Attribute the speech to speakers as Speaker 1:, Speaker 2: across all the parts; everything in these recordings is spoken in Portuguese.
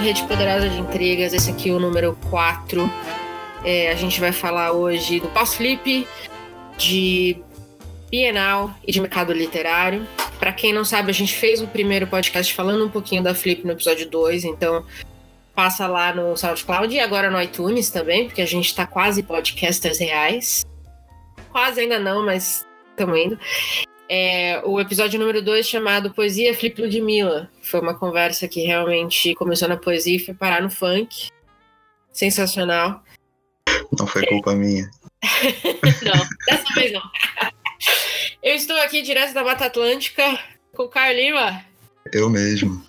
Speaker 1: Rede Poderosa de Intrigas, esse aqui é o número 4. É, a gente vai falar hoje do pós-flip, de Bienal e de mercado literário. Para quem não sabe, a gente fez o primeiro podcast falando um pouquinho da Flip no episódio 2, então passa lá no SoundCloud e agora no iTunes também, porque a gente tá quase podcasters reais. Quase ainda não, mas estamos indo. É, o episódio número 2 chamado Poesia Flip Ludmilla. Foi uma conversa que realmente começou na poesia e foi parar no funk. Sensacional.
Speaker 2: Não foi culpa minha.
Speaker 1: não, dessa vez não. Eu estou aqui direto da Mata Atlântica com o Caio Lima.
Speaker 2: Eu mesmo.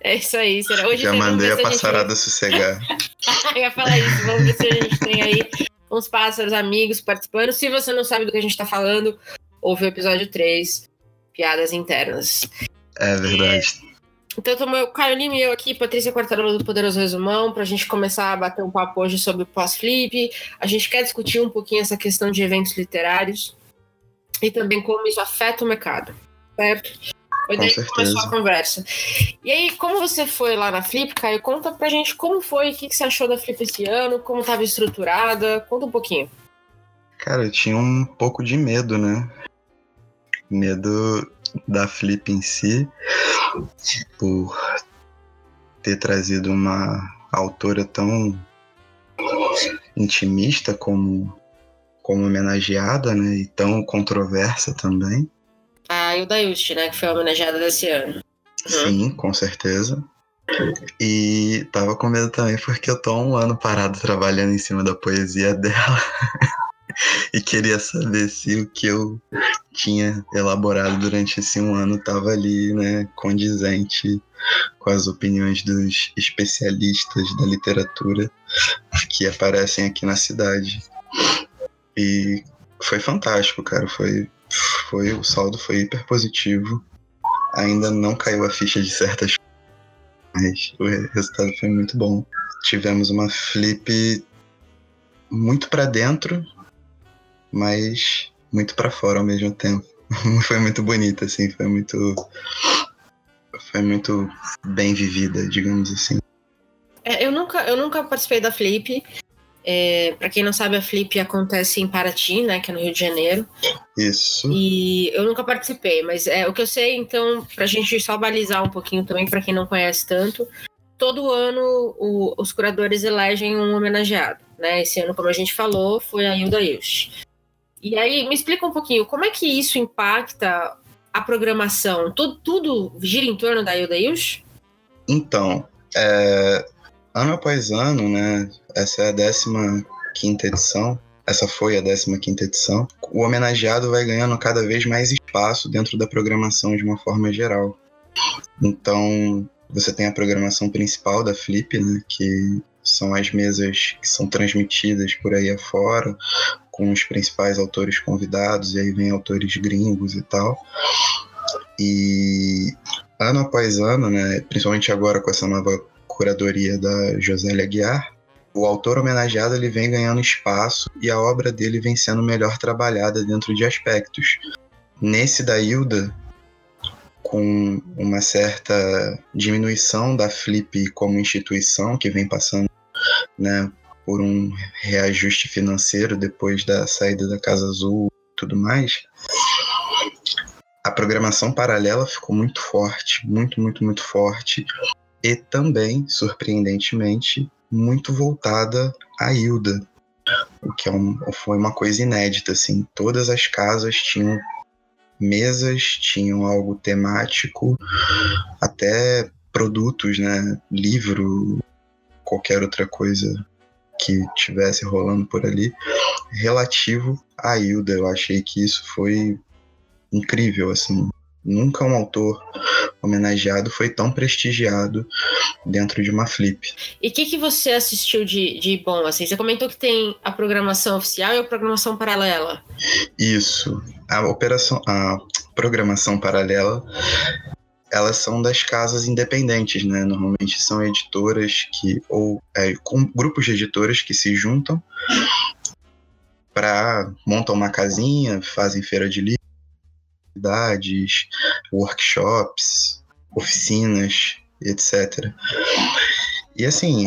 Speaker 1: É isso aí, será? Hoje
Speaker 2: Já mandei a passarada gente... sossegar.
Speaker 1: Eu ia falar isso, vamos ver se a gente tem aí uns pássaros amigos participando. Se você não sabe do que a gente está falando, ouve o episódio 3, Piadas Internas.
Speaker 2: É verdade.
Speaker 1: É... Então, estamos o Caio Lima e eu aqui, Patrícia Quartarolo do Poderoso Resumão, para a gente começar a bater um papo hoje sobre o pós-flip. A gente quer discutir um pouquinho essa questão de eventos literários e também como isso afeta o mercado, certo? Foi daí que começou a conversa. E aí, como você foi lá na Flip, Caio, conta pra gente como foi, o que, que você achou da Flip esse ano, como estava estruturada, conta um pouquinho.
Speaker 2: Cara, eu tinha um pouco de medo, né? Medo da Flip em si, por ter trazido uma autora tão intimista como como homenageada, né? E tão controversa também.
Speaker 1: A Hilda Ilst, né? Que foi homenageada desse ano.
Speaker 2: Sim, uhum. com certeza. E tava com medo também porque eu tô um ano parado trabalhando em cima da poesia dela. e queria saber se o que eu tinha elaborado durante esse um ano estava ali, né, condizente com as opiniões dos especialistas da literatura que aparecem aqui na cidade. E foi fantástico, cara. Foi, foi o saldo foi hiper positivo. Ainda não caiu a ficha de certas mas o resultado foi muito bom. Tivemos uma flip muito para dentro, mas muito para fora ao mesmo tempo. foi muito bonita, assim, foi muito foi muito bem vivida, digamos assim.
Speaker 1: É, eu nunca eu nunca participei da flip, é, para quem não sabe, a Flip acontece em Paraty, né, que é no Rio de Janeiro.
Speaker 2: Isso.
Speaker 1: E eu nunca participei, mas é o que eu sei, então, para a gente só balizar um pouquinho também, para quem não conhece tanto, todo ano o, os curadores elegem um homenageado, né? Esse ano, como a gente falou, foi a Hilda Ilst. E aí, me explica um pouquinho, como é que isso impacta a programação? Tudo, tudo gira em torno da Hilda Ilst?
Speaker 2: Então, é, ano após ano, né? Essa é a 15 edição. Essa foi a 15 edição. O homenageado vai ganhando cada vez mais espaço dentro da programação de uma forma geral. Então, você tem a programação principal da Flip, né? Que são as mesas que são transmitidas por aí afora, com os principais autores convidados, e aí vem autores gringos e tal. E ano após ano, né, principalmente agora com essa nova curadoria da Josélia Guiar, o autor homenageado ele vem ganhando espaço e a obra dele vem sendo melhor trabalhada dentro de aspectos. Nesse da Hilda, com uma certa diminuição da Flip como instituição, que vem passando né, por um reajuste financeiro depois da saída da Casa Azul e tudo mais, a programação paralela ficou muito forte, muito, muito, muito forte e também, surpreendentemente, muito voltada à Hilda, o que é um, foi uma coisa inédita, assim. Todas as casas tinham mesas, tinham algo temático, até produtos, né, livro, qualquer outra coisa que tivesse rolando por ali, relativo à Hilda. Eu achei que isso foi incrível, assim. Nunca um autor homenageado foi tão prestigiado dentro de uma flip.
Speaker 1: E o que, que você assistiu de, de bom? Assim, você comentou que tem a programação oficial e a programação paralela.
Speaker 2: Isso. A operação, a programação paralela elas são das casas independentes, né? Normalmente são editoras que ou é, grupos de editoras que se juntam para montam uma casinha, fazem feira de livro workshops, oficinas, etc. E assim,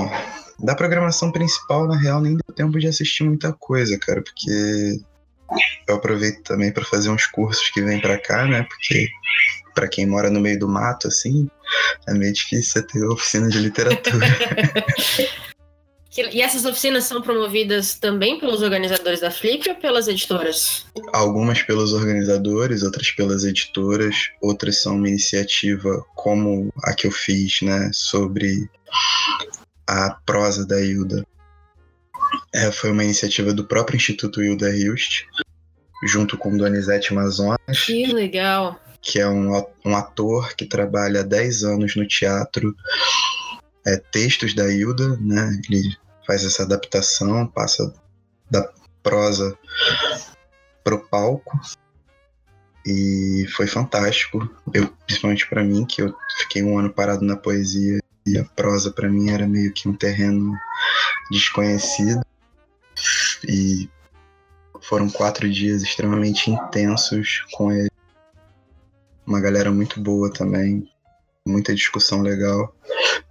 Speaker 2: da programação principal, na real, nem deu tempo de assistir muita coisa, cara, porque eu aproveito também para fazer uns cursos que vêm para cá, né? Porque para quem mora no meio do mato, assim, é meio difícil você ter oficina de literatura.
Speaker 1: e essas oficinas são promovidas também pelos organizadores da Flip ou pelas editoras?
Speaker 2: Algumas pelos organizadores, outras pelas editoras, outras são uma iniciativa como a que eu fiz, né, sobre a prosa da Hilda. É, foi uma iniciativa do próprio Instituto Hilda Hilst, junto com Donizete Amazonas.
Speaker 1: Que legal!
Speaker 2: Que é um, um ator que trabalha há 10 anos no teatro. É, textos da Hilda, né? Ele faz essa adaptação, passa da prosa pro palco. E foi fantástico. Eu, principalmente para mim, que eu fiquei um ano parado na poesia e a prosa para mim era meio que um terreno desconhecido. E foram quatro dias extremamente intensos com ele. Uma galera muito boa também, muita discussão legal.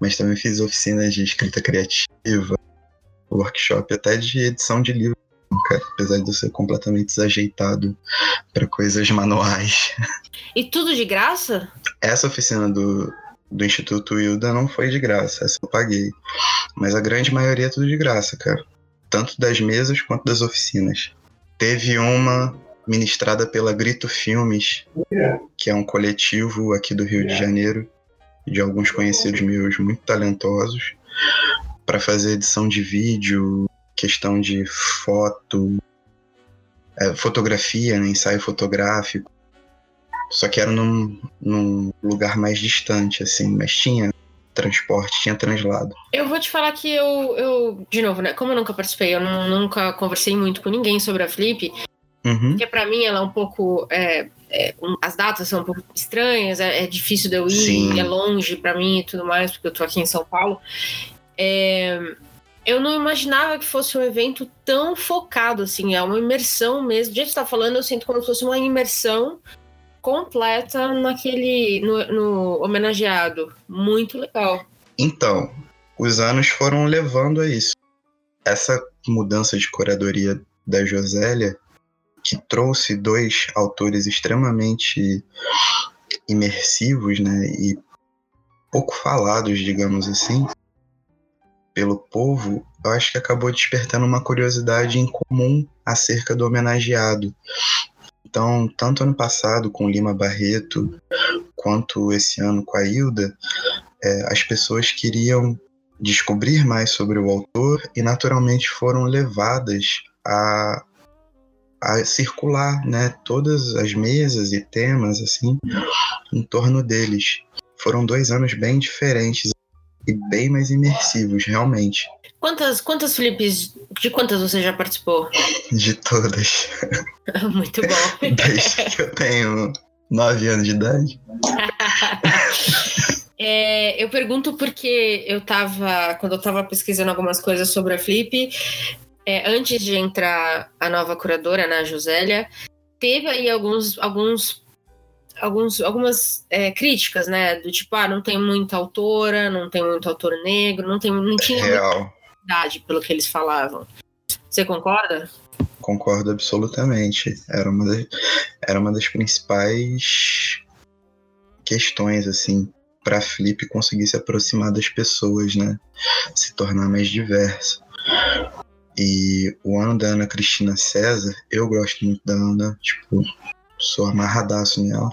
Speaker 2: Mas também fiz oficinas de escrita criativa, workshop até de edição de livro, apesar de eu ser completamente desajeitado para coisas manuais.
Speaker 1: E tudo de graça?
Speaker 2: Essa oficina do, do Instituto Hilda não foi de graça, essa eu paguei. Mas a grande maioria é tudo de graça, cara. Tanto das mesas quanto das oficinas. Teve uma ministrada pela Grito Filmes, que é um coletivo aqui do Rio de Janeiro, de alguns conhecidos meus muito talentosos, para fazer edição de vídeo, questão de foto, é, fotografia, né, ensaio fotográfico. Só que era num, num lugar mais distante, assim, mas tinha transporte, tinha translado.
Speaker 1: Eu vou te falar que eu, eu de novo, né? Como eu nunca participei, eu não, nunca conversei muito com ninguém sobre a Flip, uhum. porque para mim ela é um pouco. É, é, as datas são um pouco estranhas, é, é difícil de eu ir, Sim. é longe para mim e tudo mais, porque eu tô aqui em São Paulo. É, eu não imaginava que fosse um evento tão focado, assim, é uma imersão mesmo. Do jeito que você tá falando, eu sinto como se fosse uma imersão completa naquele no, no homenageado. Muito legal.
Speaker 2: Então, os anos foram levando a isso. Essa mudança de curadoria da Josélia, que trouxe dois autores extremamente imersivos, né, e pouco falados, digamos assim, pelo povo, eu acho que acabou despertando uma curiosidade em comum acerca do homenageado. Então, tanto ano passado com Lima Barreto, quanto esse ano com a Hilda, é, as pessoas queriam descobrir mais sobre o autor e naturalmente foram levadas a, a circular, né, todas as mesas e temas assim em torno deles. Foram dois anos bem diferentes e bem mais imersivos, realmente.
Speaker 1: Quantas, quantas Filipes, de quantas você já participou?
Speaker 2: De todas.
Speaker 1: Muito bom.
Speaker 2: Desde que eu tenho nove anos de idade.
Speaker 1: é, eu pergunto porque eu tava, quando eu tava pesquisando algumas coisas sobre a Flip, é, antes de entrar a nova curadora, né, a Josélia, teve aí alguns, alguns alguns, algumas é, críticas, né? Do tipo, ah, não tem muita autora, não tem muito autor negro, não, tem, não tinha
Speaker 2: Real.
Speaker 1: idade pelo que eles falavam. Você concorda?
Speaker 2: Concordo absolutamente. Era uma, das, era uma das principais questões, assim, para Flip conseguir se aproximar das pessoas, né? Se tornar mais diversa. E o ano da Ana Cristina César, eu gosto muito da Ana, tipo, sou amarradaço nela.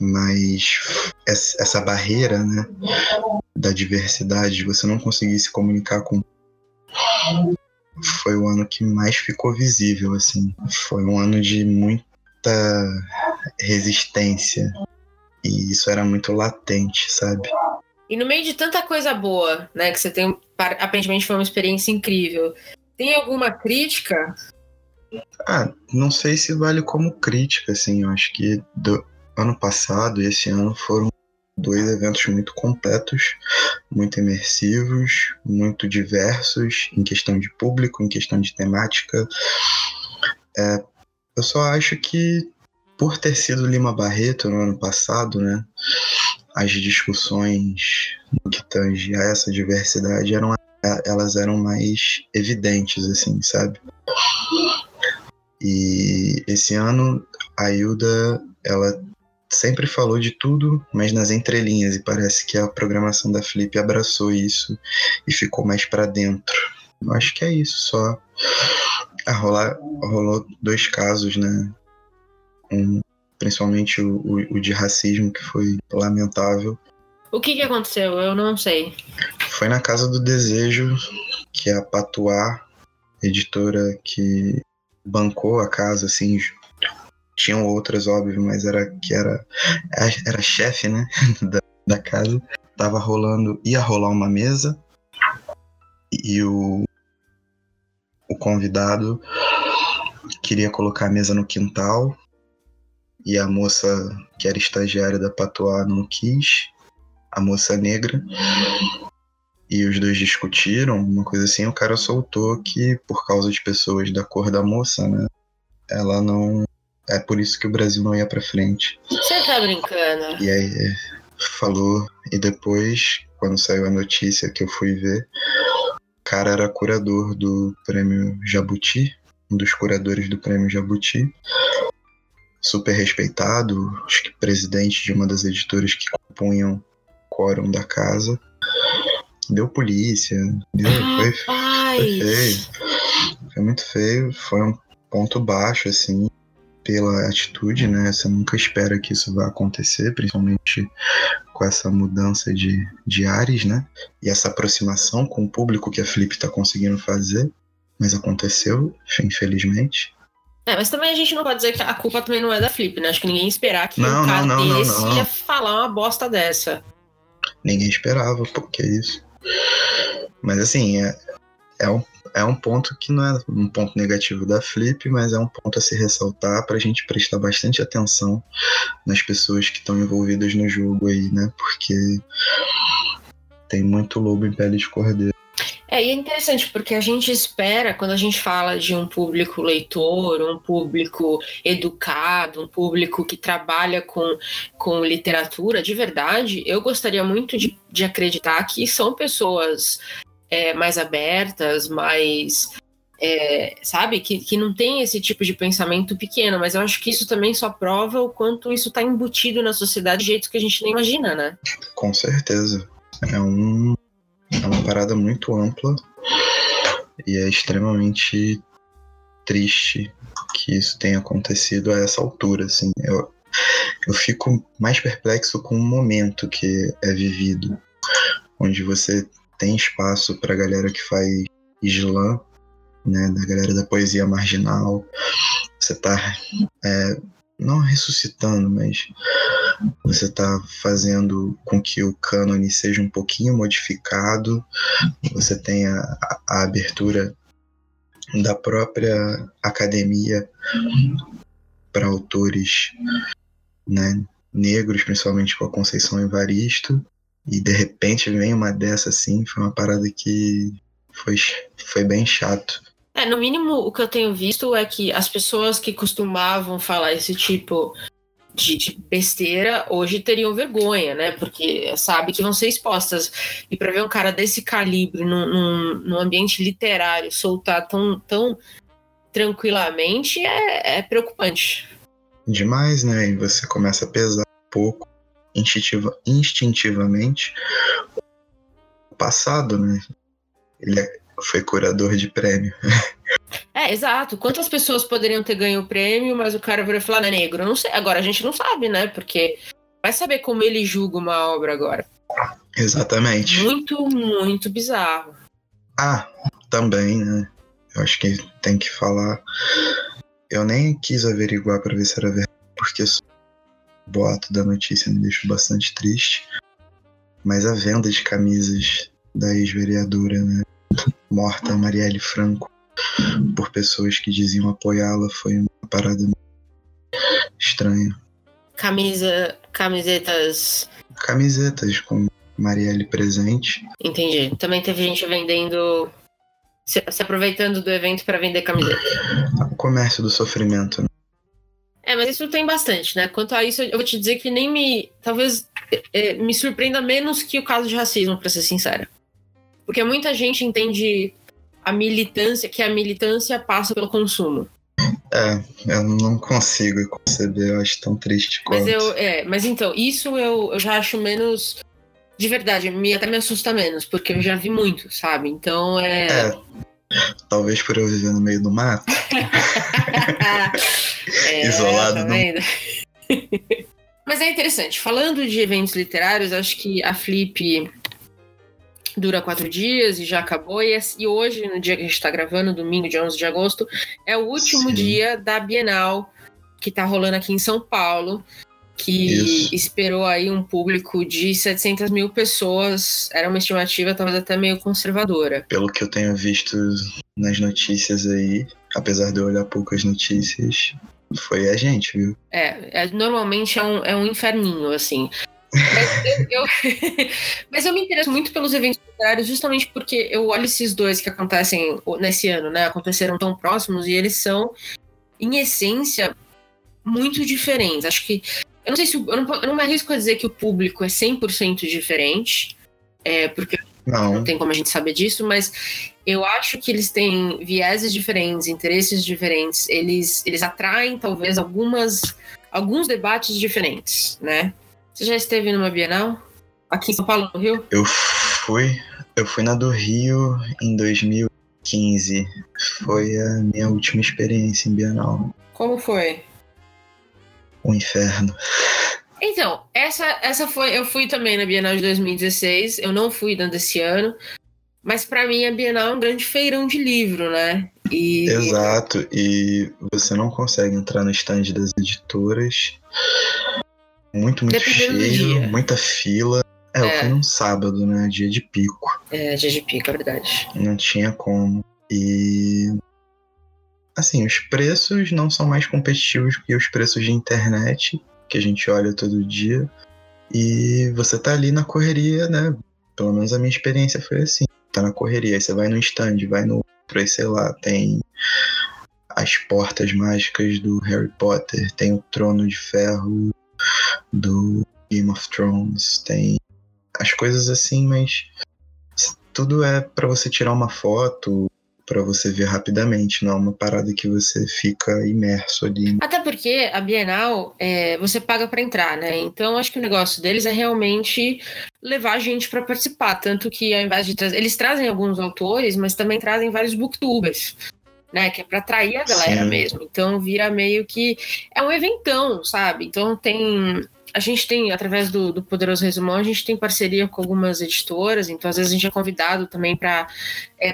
Speaker 2: Mas essa barreira, né, da diversidade, de você não conseguir se comunicar com foi o ano que mais ficou visível, assim. Foi um ano de muita resistência. E isso era muito latente, sabe?
Speaker 1: E no meio de tanta coisa boa, né, que você tem, aparentemente foi uma experiência incrível. Tem alguma crítica
Speaker 2: ah, não sei se vale como crítica, assim. Eu acho que do ano passado e esse ano foram dois eventos muito completos, muito imersivos, muito diversos em questão de público, em questão de temática. É, eu só acho que por ter sido Lima Barreto no ano passado, né, as discussões que tange a essa diversidade eram elas eram mais evidentes, assim, sabe? E esse ano a Hilda, ela sempre falou de tudo, mas nas entrelinhas, e parece que a programação da Flip abraçou isso e ficou mais para dentro. Eu acho que é isso, só. A rolar, rolou dois casos, né? Um, principalmente o, o, o de racismo, que foi lamentável.
Speaker 1: O que, que aconteceu? Eu não sei.
Speaker 2: Foi na Casa do Desejo que a Patuá, editora que bancou a casa, assim, tinham outras, óbvio, mas era que era era chefe, né, da, da casa. Tava rolando, ia rolar uma mesa e o o convidado queria colocar a mesa no quintal e a moça que era estagiária da Patuá não quis, a moça negra. E os dois discutiram, uma coisa assim, o cara soltou que por causa de pessoas da cor da moça, né, ela não é por isso que o Brasil não ia para frente.
Speaker 1: Você tá brincando?
Speaker 2: E aí falou e depois quando saiu a notícia que eu fui ver, cara era curador do prêmio Jabuti, um dos curadores do prêmio Jabuti. Super respeitado, acho que presidente de uma das editoras que compunham o quórum da casa. Deu polícia, deu, foi, foi feio. Foi muito feio, foi um ponto baixo, assim, pela atitude, né? Você nunca espera que isso vá acontecer, principalmente com essa mudança de, de ares, né? E essa aproximação com o público que a Flip está conseguindo fazer. Mas aconteceu, infelizmente.
Speaker 1: É, mas também a gente não pode dizer que a culpa também não é da Flip, né? Acho que ninguém esperar que não, um cara não, não, desse ia falar uma bosta dessa.
Speaker 2: Ninguém esperava, porque é isso. Mas assim, é, é um é um ponto que não é um ponto negativo da Flip, mas é um ponto a se ressaltar para a gente prestar bastante atenção nas pessoas que estão envolvidas no jogo aí, né? Porque tem muito lobo em pele de cordeiro.
Speaker 1: É, e é interessante porque a gente espera, quando a gente fala de um público leitor, um público educado, um público que trabalha com, com literatura de verdade, eu gostaria muito de, de acreditar que são pessoas é, mais abertas, mais. É, sabe? Que, que não tem esse tipo de pensamento pequeno, mas eu acho que isso também só prova o quanto isso está embutido na sociedade de jeito que a gente nem imagina, né?
Speaker 2: Com certeza. É, um, é uma parada muito ampla e é extremamente triste que isso tenha acontecido a essa altura, assim. Eu, eu fico mais perplexo com o momento que é vivido, onde você tem espaço para a galera que faz slam, né, da galera da poesia marginal. Você está é, não ressuscitando, mas você está fazendo com que o cânone seja um pouquinho modificado. Você tem a, a abertura da própria academia para autores né, negros, principalmente com a Conceição Evaristo. E de repente vem uma dessa assim, foi uma parada que foi, foi bem chato.
Speaker 1: É, no mínimo o que eu tenho visto é que as pessoas que costumavam falar esse tipo de, de besteira hoje teriam vergonha, né? Porque sabe que vão ser expostas. E para ver um cara desse calibre num, num, num, ambiente literário soltar tão, tão tranquilamente é, é preocupante.
Speaker 2: Demais, né? E você começa a pesar um pouco instintiva, instintivamente o passado, né? Ele é, foi curador de prêmio.
Speaker 1: É, exato. Quantas pessoas poderiam ter ganho o prêmio, mas o cara virou falar, é negro? Não sei. Agora a gente não sabe, né? Porque vai saber como ele julga uma obra agora.
Speaker 2: Exatamente.
Speaker 1: Muito, muito bizarro.
Speaker 2: Ah, também, né? Eu acho que tem que falar. Eu nem quis averiguar para ver se era verdade, porque boato da notícia me deixou bastante triste. Mas a venda de camisas da ex-vereadora, né, morta Marielle Franco, por pessoas que diziam apoiá-la, foi uma parada estranha.
Speaker 1: Camisa, camisetas.
Speaker 2: Camisetas com Marielle presente.
Speaker 1: Entendi. Também teve gente vendendo. Se, se aproveitando do evento para vender camiseta.
Speaker 2: O comércio do sofrimento, né?
Speaker 1: É, mas isso tem bastante, né? Quanto a isso, eu vou te dizer que nem me. Talvez é, me surpreenda menos que o caso de racismo, para ser sincera. Porque muita gente entende a militância, que a militância passa pelo consumo.
Speaker 2: É, eu não consigo conceber, eu acho tão triste quanto.
Speaker 1: Mas eu, é, mas então, isso eu, eu já acho menos. De verdade, me, até me assusta menos, porque eu já vi muito, sabe? Então é.
Speaker 2: É, talvez por eu viver no meio do mato.
Speaker 1: É,
Speaker 2: Isolado,
Speaker 1: tá
Speaker 2: não.
Speaker 1: Mas é interessante. Falando de eventos literários, acho que a Flip dura quatro dias e já acabou. E, e hoje, no dia que a gente está gravando, domingo, dia 11 de agosto, é o último
Speaker 2: Sim.
Speaker 1: dia da Bienal que tá rolando aqui em São Paulo. Que
Speaker 2: Isso.
Speaker 1: esperou aí um público de 700 mil pessoas. Era uma estimativa talvez até meio conservadora.
Speaker 2: Pelo que eu tenho visto nas notícias aí, apesar de eu olhar poucas notícias, foi a gente, viu?
Speaker 1: É, é- normalmente é um, é um inferninho, assim. Mas eu, eu- mas eu me interesso muito pelos eventos literários justamente porque eu olho esses dois que acontecem nesse ano, né? Aconteceram tão próximos e eles são, em essência, muito diferentes. Acho que. Eu não sei se. Eu não, eu não me arrisco a dizer que o público é 100% diferente, é, porque não
Speaker 2: Não,
Speaker 1: tem como a gente saber disso, mas eu acho que eles têm vieses diferentes, interesses diferentes, eles, eles atraem talvez algumas alguns debates diferentes, né? Você já esteve numa Bienal? Aqui em São Paulo, no Rio?
Speaker 2: eu fui. Eu fui na do Rio em 2015. Foi a minha última experiência em Bienal.
Speaker 1: Como foi?
Speaker 2: Um inferno.
Speaker 1: Então, essa, essa foi. Eu fui também na Bienal de 2016, eu não fui na desse ano, mas pra mim a Bienal é um grande feirão de livro, né? E
Speaker 2: Exato, e você não consegue entrar no stand das editoras. Muito, muito
Speaker 1: Dependendo do
Speaker 2: cheio, muita fila. É, eu
Speaker 1: É.
Speaker 2: fui num sábado, né? Dia de pico.
Speaker 1: É, dia de pico, é verdade.
Speaker 2: Não tinha como. E. Assim, os preços não são mais competitivos que os preços de internet, que a gente olha todo dia. E você tá ali na correria, né? Pelo menos a minha experiência foi assim. Tá na correria, aí você vai no stand, vai no outro, aí sei lá, tem as portas mágicas do Harry Potter, tem o trono de ferro do Game of Thrones, tem as coisas assim, mas tudo é pra você tirar uma foto, pra você ver rapidamente, não é uma parada que você fica imerso ali.
Speaker 1: Até porque a Bienal, é, você paga pra entrar, né? Então acho que o negócio deles é realmente levar a gente pra participar. Tanto que ao invés de trazer. Eles trazem alguns autores, mas também trazem vários booktubers. Né, que é pra atrair a galera
Speaker 2: Sim.
Speaker 1: mesmo. Então vira meio que. É um eventão, sabe? Então tem. A gente tem, através do, do Poderoso Resumão, a gente tem parceria com algumas editoras, então às vezes a gente é convidado também para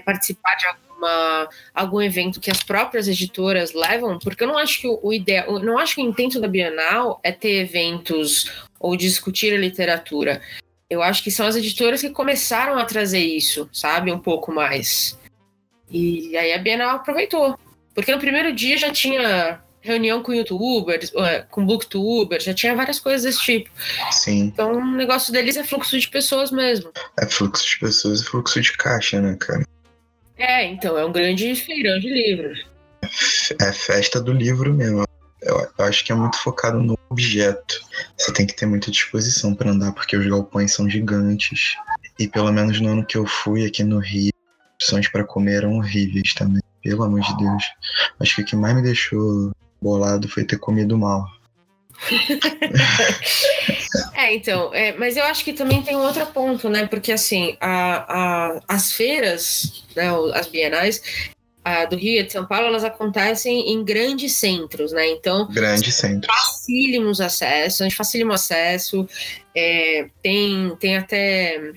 Speaker 1: participar de alguma, algum evento que as próprias editoras levam, porque eu não acho que o, o ideal, não acho que o intento da Bienal é ter eventos ou discutir a literatura. Eu acho que são as editoras que começaram a trazer isso, sabe, um pouco mais. E aí a Bienal aproveitou, porque no primeiro dia já tinha reunião com youtubers, eh, com booktubers, já tinha várias coisas desse tipo.
Speaker 2: Sim,
Speaker 1: Então o negócio deles é fluxo de pessoas mesmo.
Speaker 2: é fluxo de pessoas e fluxo de caixa, né, cara?
Speaker 1: É, então é um grande feirão de livros.
Speaker 2: É festa do livro mesmo. Eu, eu acho que é muito focado no objeto. Você tem que ter muita disposição pra andar, porque os galpões são gigantes. E pelo menos no ano que eu fui aqui no Rio, opções pra comer eram horríveis também. Pelo amor de Deus. Acho que o que mais me deixou bolado foi ter comido mal.
Speaker 1: É, então, é, mas eu acho que também tem um outro ponto, né? Porque assim, a, a- as feiras, né, as bienais a do Rio e de São Paulo, elas acontecem em grandes centros, né? Então,
Speaker 2: Grande centro.
Speaker 1: facílimos acesso, a gente facilima o acesso, é, tem, tem até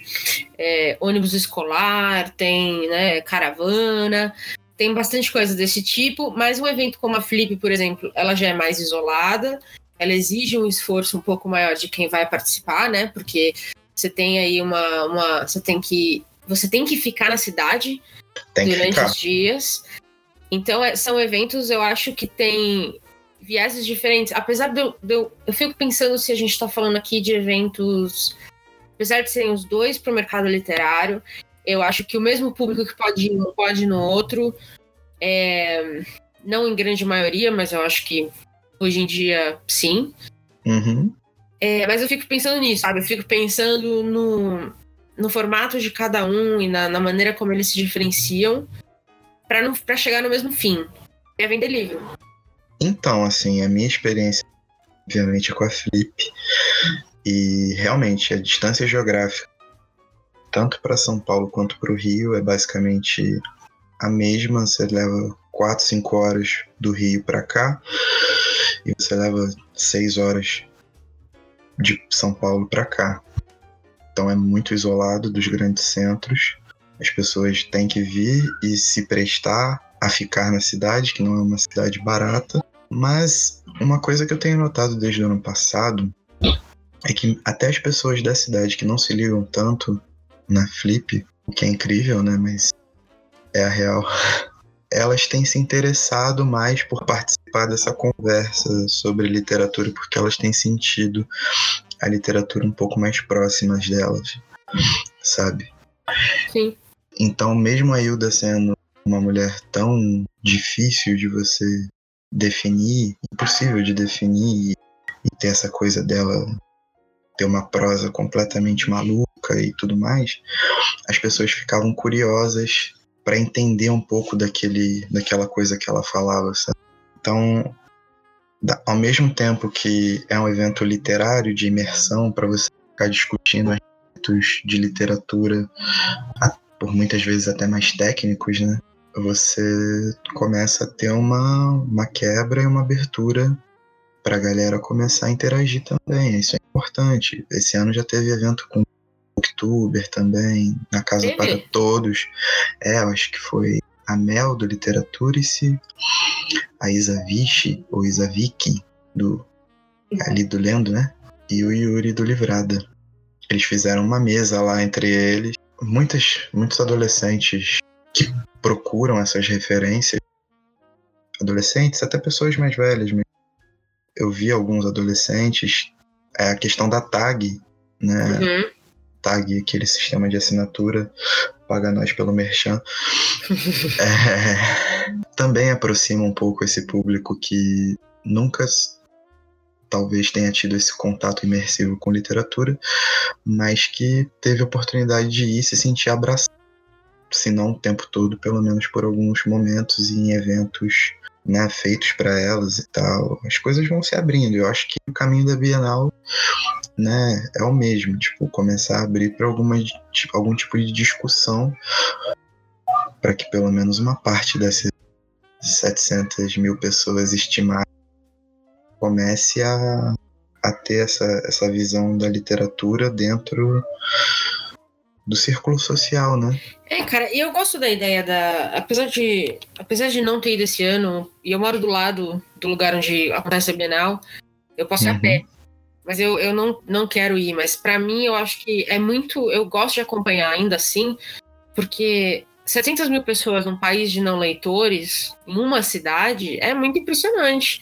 Speaker 1: é, ônibus escolar, tem né, caravana, tem bastante coisa desse tipo, mas um evento como a Flip, por exemplo, ela já é mais isolada, ela exige um esforço um pouco maior de quem vai participar, né? Porque você tem aí uma. uma você tem que. Você tem que ficar na cidade
Speaker 2: Tem
Speaker 1: durante os dias. Então, é- são eventos, eu acho que tem vieses diferentes. Apesar de eu, de eu. Eu fico pensando se a gente está falando aqui de eventos. Apesar de serem os dois para o mercado literário, eu acho que o mesmo público que pode ir pode ir no outro. É, não em grande maioria, mas eu acho que Hoje em dia, sim.
Speaker 2: Uhum.
Speaker 1: É, mas eu fico pensando nisso, sabe? Eu fico pensando no, no formato de cada um e na, na maneira como eles se diferenciam para chegar no mesmo fim. É vender livro.
Speaker 2: Então, assim, a minha experiência, obviamente, é com a Flip. E realmente, a distância geográfica, tanto para São Paulo quanto para o Rio, é basicamente a mesma. Você leva 4, 5 horas do Rio para cá e você leva 6 horas de São Paulo para cá. Então é muito isolado dos grandes centros. As pessoas têm que vir e se prestar a ficar na cidade, que não é uma cidade barata. Mas uma coisa que eu tenho notado desde o ano passado é que até as pessoas da cidade que não se ligam tanto na Flip, o que é incrível, né? Mas é a real. Elas têm se interessado mais por participar dessa conversa sobre literatura, porque elas têm sentido a literatura um pouco mais próximas delas, sabe?
Speaker 1: Sim.
Speaker 2: Então, mesmo a Hilda sendo uma mulher tão difícil de você definir, impossível de definir, e ter essa coisa dela ter uma prosa completamente maluca e tudo mais, as pessoas ficavam curiosas para entender um pouco daquele, daquela coisa que ela falava, sabe? Então, ao mesmo tempo que é um evento literário de imersão para você ficar discutindo aspectos de literatura, por muitas vezes até mais técnicos, né? Você começa a ter uma, uma quebra e uma abertura para a galera começar a interagir também. Isso é importante. Esse ano já teve evento com Booktuber também, na Casa para Todos. É, eu acho que foi a Mel do Literaturice, a Isa Vici, ou Isa Vicky, do, ali do Lendo, né? E o Yuri do Livrada. Eles fizeram uma mesa lá entre eles. Muitas, muitos adolescentes que procuram essas referências. Adolescentes, até pessoas mais velhas mesmo. Eu vi alguns adolescentes. É a questão da tag, né? Uhum. Tag, aquele sistema de assinatura paga nós pelo merchan, é, também aproxima um pouco esse público que nunca talvez tenha tido esse contato imersivo com literatura, mas que teve a oportunidade de ir se sentir abraçado, se não o tempo todo, pelo menos por alguns momentos e em eventos né, feitos para elas e tal. As coisas vão se abrindo. Eu acho que o caminho da Bienal né, é o mesmo, tipo, começar a abrir para tipo, algum tipo de discussão para que pelo menos uma parte dessas 700 mil pessoas estimadas comece a, a ter essa, essa visão da literatura dentro do círculo social, né?
Speaker 1: É, cara, e eu gosto da ideia da. Apesar de, apesar de não ter ido esse ano, e eu moro do lado do lugar onde acontece a Bienal, eu posso ir uhum. a pé. Mas eu, eu não, não quero ir. Mas para mim, eu acho que é muito. Eu gosto de acompanhar ainda assim, porque 700 mil pessoas num país de não leitores, em uma cidade, é muito impressionante.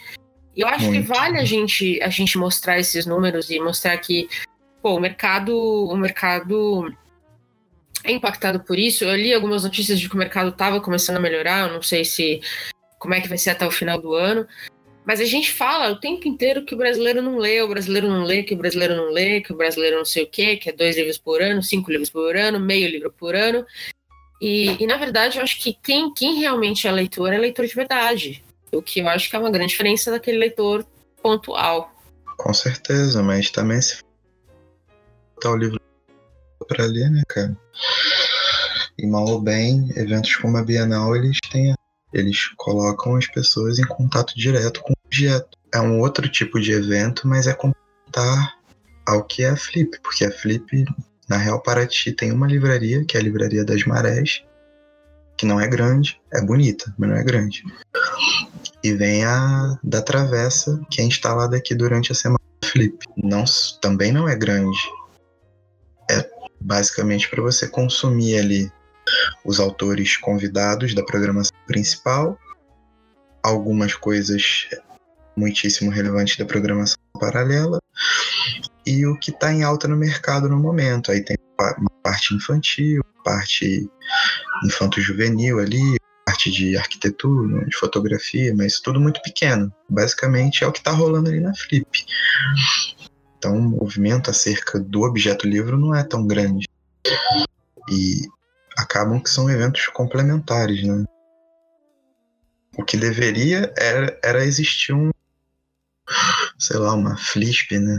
Speaker 1: E eu acho muito. que vale a gente, a gente mostrar esses números e mostrar que pô, o mercado, o mercado é impactado por isso. Eu li algumas notícias de que o mercado estava começando a melhorar, eu não sei se como é que vai ser até o final do ano. Mas a gente fala o tempo inteiro que o brasileiro não lê, o brasileiro não lê, que o brasileiro não lê, que o brasileiro não sei o quê, que é dois livros por ano, cinco livros por ano, meio livro por ano. E, e na verdade, eu acho que quem, quem realmente é leitor é leitor de verdade. O que eu acho que é uma grande diferença daquele leitor pontual.
Speaker 2: Com certeza, mas também se botar o livro para ler, né, cara? E mal ou bem, eventos como a Bienal, eles têm eles colocam as pessoas em contato direto com o objeto. É um outro tipo de evento, mas é complementar ao que é a Flip, porque a Flip, na Real Paraty, tem uma livraria, que é a Livraria das Marés, que não é grande, é bonita, mas não é grande. E vem a da Travessa, que é instalada aqui durante a semana Flip. Não, também não é grande. Basicamente para você consumir ali os autores convidados da programação principal, algumas coisas muitíssimo relevantes da programação paralela e o que está em alta no mercado no momento. Aí tem uma parte infantil, parte infanto-juvenil ali, parte de arquitetura, de fotografia, mas tudo muito pequeno. Basicamente é o que está rolando ali na Flip. Então o movimento acerca do objeto livro não é tão grande. E acabam que são eventos complementares, né? O que deveria era, era existir um, sei lá, uma FLISP, né?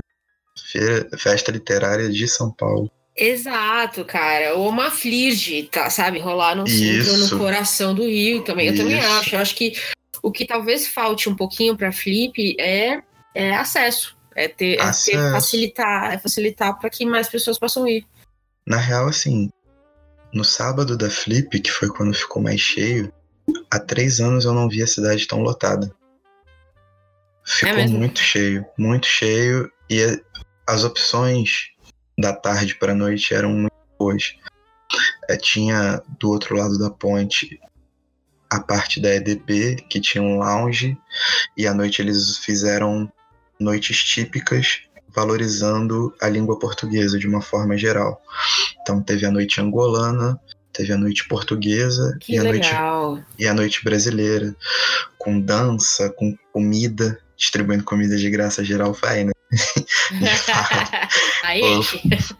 Speaker 2: Festa Literária de São Paulo.
Speaker 1: Exato, cara. Ou uma flirge, tá, sabe? Rolar no centro, no coração do Rio também. Eu Isso. também acho. Eu acho que o que talvez falte um pouquinho para Flip é, é acesso. É ter, é ter facilitar, é facilitar para que mais pessoas possam ir.
Speaker 2: Na real, assim, no sábado da Flip, que foi quando ficou mais cheio, há três anos eu não vi a cidade tão lotada. Ficou é muito cheio, muito cheio. E as opções da tarde para noite eram muito boas. É, tinha do outro lado da ponte a parte da EDP, que tinha um lounge, e à noite eles fizeram noites típicas valorizando a língua portuguesa de uma forma geral. Então teve a noite angolana, teve a noite portuguesa
Speaker 1: e
Speaker 2: a
Speaker 1: legal.
Speaker 2: noite e a noite brasileira, com dança, com comida, distribuindo comida de graça geral vai, né?
Speaker 1: Aí,
Speaker 2: eu,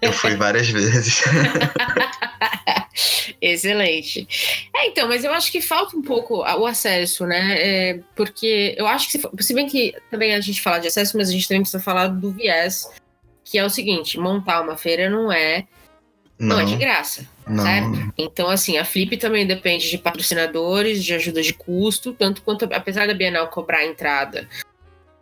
Speaker 2: eu fui várias vezes.
Speaker 1: Excelente. É, então, mas eu acho que falta um pouco o acesso, né? É, porque eu acho que, se, se bem que também a gente fala de acesso, mas a gente também precisa falar do viés, que é o seguinte: montar uma feira não é, não, não é de graça. Não. Certo? Então, assim, a Flip também depende de patrocinadores, de ajuda de custo, tanto quanto, apesar da Bienal cobrar a entrada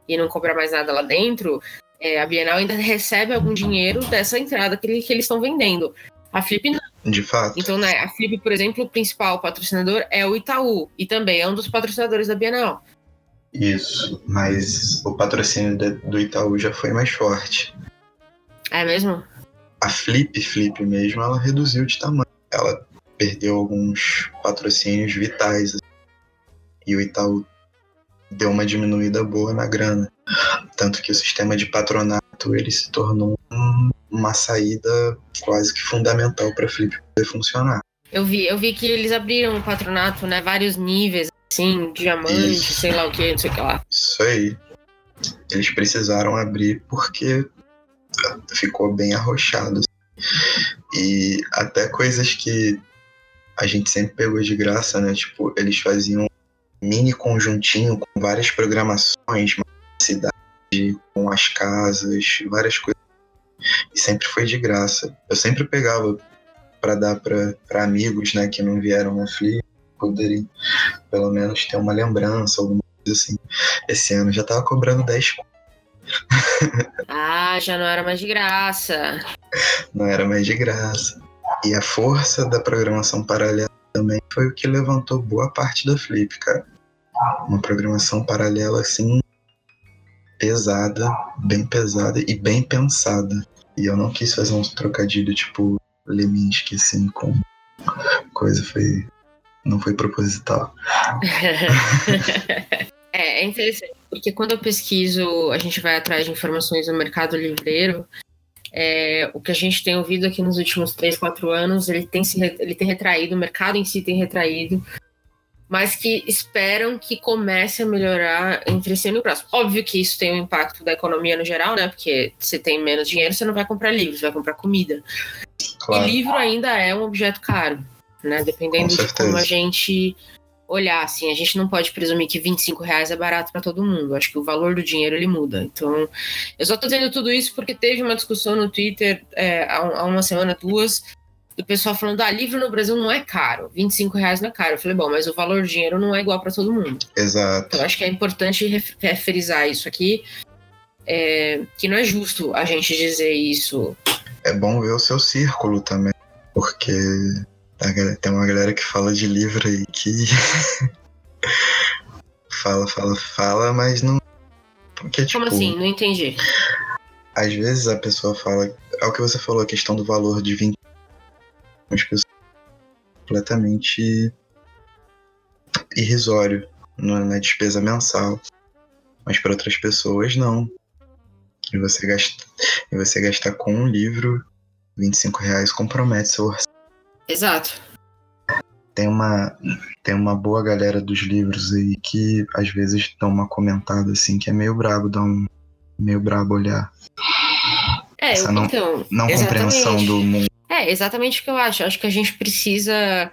Speaker 1: e não cobrar mais nada lá dentro, é, a Bienal ainda recebe algum dinheiro dessa entrada que, que eles estão vendendo. A Flip não.
Speaker 2: De fato.
Speaker 1: Então, né, a Flip, por exemplo, o principal patrocinador é o Itaú, e também é um dos patrocinadores da Bienal.
Speaker 2: Isso, mas o patrocínio do Itaú já foi mais forte.
Speaker 1: É mesmo?
Speaker 2: A Flip, Flip mesmo, ela reduziu de tamanho. Ela perdeu alguns patrocínios vitais. Assim. E o Itaú deu uma diminuída boa na grana. Tanto que o sistema de patronato ele se tornou uma saída quase que fundamental para Flip poder funcionar.
Speaker 1: Eu vi, eu vi que eles abriram o patronato, né? Vários níveis, assim, diamante, Isso. sei lá o que, não sei o que lá.
Speaker 2: Isso aí. Eles precisaram abrir porque ficou bem arrochado. E até coisas que a gente sempre pegou de graça, né? Tipo, eles faziam mini conjuntinho com várias programações, cidade, com as casas, várias coisas. E sempre foi de graça. Eu sempre pegava para dar para amigos, né, que não vieram na Flip, poderem pelo menos ter uma lembrança, alguma coisa assim. Esse ano já tava cobrando 10
Speaker 1: Ah, já não era mais de graça.
Speaker 2: Não era mais de graça. E a força da programação paralela também foi o que levantou boa parte da Flip, cara. Uma programação paralela assim pesada, bem pesada e bem pensada. E eu não quis fazer um trocadilho tipo Leminski assim com coisa foi não foi proposital.
Speaker 1: é, é interessante, porque quando eu pesquiso, a gente vai atrás de informações no mercado livreiro, é, o que a gente tem ouvido aqui nos últimos 3, 4 anos, ele tem, se, ele tem retraído, o mercado em si tem retraído, mas que esperam que comece a melhorar entre esse ano e o próximo. Óbvio que isso tem um impacto da economia no geral, né? Porque você tem menos dinheiro, você não vai comprar livros, vai comprar comida. Claro. E livro ainda é um objeto caro, né? Dependendo de como a gente olhar, assim, a gente não pode presumir que 25 reais é barato para todo mundo. Acho que o valor do dinheiro ele muda. Então, eu só tô dizendo tudo isso porque teve uma discussão no Twitter é, há, uma semana, duas, do pessoal falando: ah, livro no Brasil não é caro, 25 reais não é caro. Eu falei: bom, mas o valor do dinheiro não é igual para todo mundo.
Speaker 2: Exato.
Speaker 1: Então, acho que é importante referizar isso aqui, é, que não é justo a gente dizer isso.
Speaker 2: É bom ver o seu círculo também, porque tem uma galera que fala de livro aí que. fala, fala, fala, mas não.
Speaker 1: Porque, tipo, Como assim? Não entendi.
Speaker 2: Às vezes a pessoa fala. É o que você falou, a questão do valor de 20 as pessoas completamente irrisório na despesa mensal. Mas para outras pessoas, não. E você, gasta, e você gastar com um livro 25 reais compromete seu orçamento.
Speaker 1: Exato.
Speaker 2: tem uma tem uma boa galera dos livros aí que às vezes dão uma comentada assim que é meio brabo, dá um meio brabo olhar.
Speaker 1: É,
Speaker 2: Essa não,
Speaker 1: então,
Speaker 2: não compreensão
Speaker 1: exatamente.
Speaker 2: do mundo.
Speaker 1: É, exatamente o que eu acho. Acho que a gente precisa.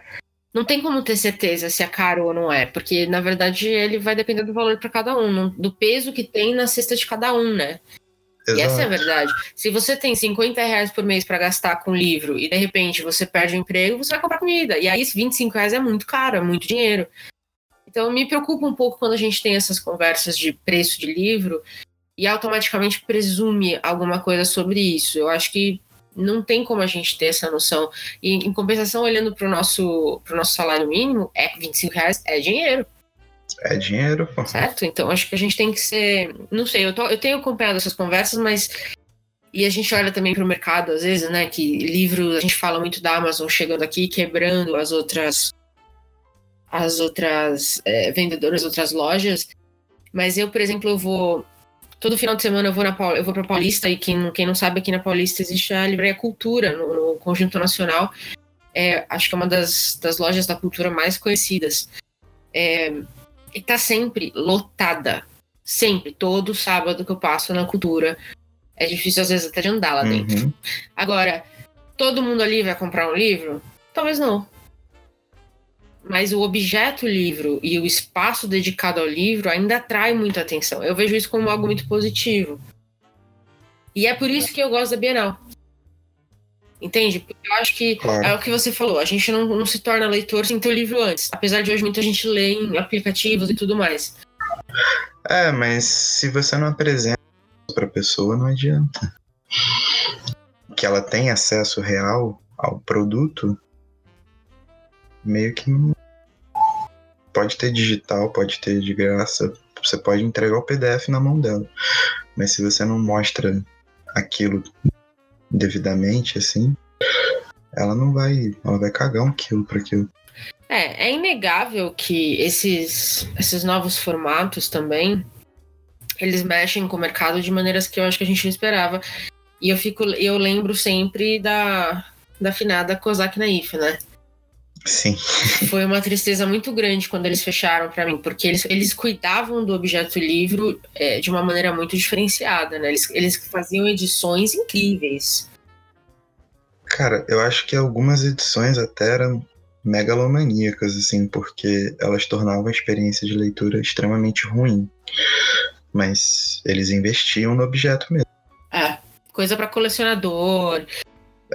Speaker 1: Não tem como ter certeza se é caro ou não é, porque na verdade ele vai depender do valor para cada um, do peso que tem na cesta de cada um, né? E essa é a
Speaker 2: Exato.
Speaker 1: verdade. Se você tem 50 reais por mês para gastar com livro e de repente você perde o emprego, você vai comprar comida. E aí, esses 25 reais é muito caro, é muito dinheiro. Então, me preocupa um pouco quando a gente tem essas conversas de preço de livro e automaticamente presume alguma coisa sobre isso. Eu acho que não tem como a gente ter essa noção. E, em compensação, olhando para o nosso, pro nosso salário mínimo, é 25 reais é dinheiro.
Speaker 2: É dinheiro, pô.
Speaker 1: Certo? Então acho que a gente tem que ser. Não sei, eu, tô- eu tenho acompanhado essas conversas, mas. E a gente olha também para o mercado, às vezes, né? Que livro, a gente fala muito da Amazon chegando aqui, quebrando as outras. As outras é, vendedoras, outras lojas. Mas eu, por exemplo, eu vou. Todo final de semana eu vou, na, eu vou para Paulista, e quem, quem não sabe, aqui na Paulista existe a Livraria Cultura, no, no Conjunto Nacional. É, acho que é uma das, das lojas da cultura mais conhecidas. É, e tá sempre lotada. Sempre, todo sábado que eu passo na cultura. É difícil, às vezes, até de andar lá dentro.
Speaker 2: Uhum.
Speaker 1: Agora, todo mundo ali vai comprar um livro? Talvez não. Mas o objeto livro e o espaço dedicado ao livro ainda atrai muita atenção. Eu vejo isso como algo muito positivo. E é por isso que eu gosto da Bienal. Entende? Porque eu acho que
Speaker 2: Claro.
Speaker 1: é o que você falou, a gente não, não se torna leitor sem ter o livro antes. Apesar de hoje muita gente lê em aplicativos e tudo mais.
Speaker 2: É, mas se você não apresenta para a pessoa, não adianta. Que ela tem acesso real ao produto, meio que pode ter digital, pode ter de graça, você pode entregar o PDF na mão dela. Mas se você não mostra aquilo devidamente, assim, ela não vai, ela vai cagar um quilo para aquilo.
Speaker 1: É, é inegável que esses, esses novos formatos também eles mexem com o mercado de maneiras que eu acho que a gente não esperava. E eu fico, eu lembro sempre da, da finada Kozak Naif, né?
Speaker 2: Sim.
Speaker 1: Foi uma tristeza muito grande quando eles fecharam pra mim, porque eles, eles cuidavam do objeto livro é, de uma maneira muito diferenciada, né? Eles, eles faziam edições incríveis.
Speaker 2: Cara, eu acho que algumas edições até eram megalomaníacas, assim, porque elas tornavam a experiência de leitura extremamente ruim. Mas eles investiam no objeto mesmo.
Speaker 1: É, coisa pra colecionador.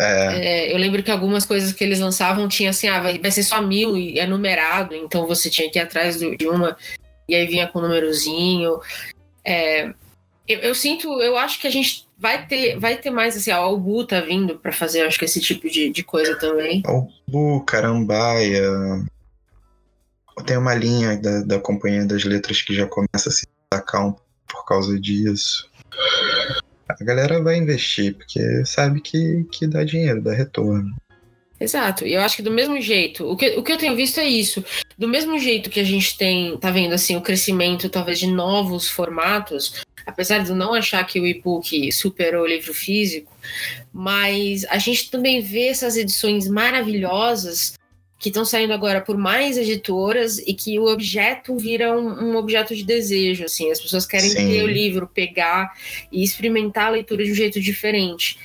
Speaker 2: É,
Speaker 1: É, eu lembro que algumas coisas que eles lançavam tinha assim, ah, vai, vai ser só mil e é numerado, então você tinha que ir atrás do- de uma e aí vinha com o númerozinho. É, eu, eu sinto, eu acho que a gente vai ter, vai ter mais assim, a Albu tá vindo pra fazer, acho que esse tipo de, de coisa também.
Speaker 2: Albu, Carambaia. Tem uma linha da, da Companhia das Letras que já começa a se destacar um por causa disso. A galera vai investir, porque sabe que, que dá dinheiro, dá retorno.
Speaker 1: Exato. E eu acho que do mesmo jeito, o que, o que eu tenho visto é isso. Do mesmo jeito que a gente tem, tá vendo assim, o crescimento talvez de novos formatos, apesar de eu não achar que o e-book superou o livro físico, mas a gente também vê essas edições maravilhosas que estão saindo agora por mais editoras e que o objeto vira um, um objeto de desejo, assim, as pessoas querem
Speaker 2: Sim.
Speaker 1: ter o livro, pegar e experimentar a leitura de um jeito diferente.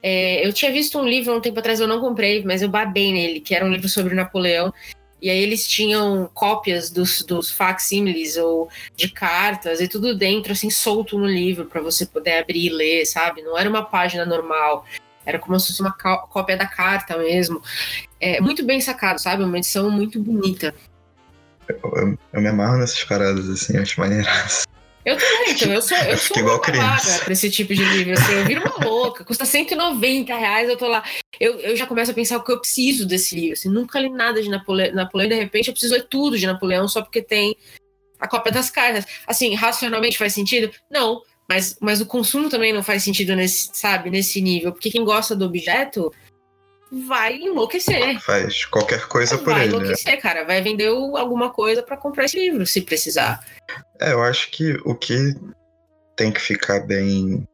Speaker 1: É, eu tinha visto um livro há um tempo atrás, eu não comprei, mas eu babei nele, que era um livro sobre Napoleão. E aí eles tinham cópias dos, dos facsímiles ou de cartas e tudo dentro, assim, solto no livro para você poder abrir e ler, sabe? Não era uma página normal, era como se fosse uma có- cópia da carta mesmo. É muito bem sacado, sabe? Uma edição muito bonita.
Speaker 2: Eu, eu me amarro nessas paradas, assim, acho maneiro.
Speaker 1: Eu também, então, eu sou, eu
Speaker 2: Eu
Speaker 1: sou
Speaker 2: igual criança.
Speaker 1: pra esse tipo de livro. Assim, eu viro uma louca, custa 190 reais, eu tô lá. Eu, eu já começo a pensar o que eu preciso desse livro. Assim, nunca li nada de Napoleão, Napoleão, de repente eu preciso ler tudo de Napoleão só porque tem a cópia das cartas. Assim, racionalmente faz sentido? Não. Mas, mas o consumo também não faz sentido nesse, sabe, nesse nível. Porque quem gosta do objeto vai enlouquecer.
Speaker 2: Faz qualquer coisa por
Speaker 1: vai
Speaker 2: ele, né?
Speaker 1: enlouquecer, cara. Vai vender alguma coisa pra comprar esse livro, se precisar.
Speaker 2: É, eu acho que o que tem que ficar bem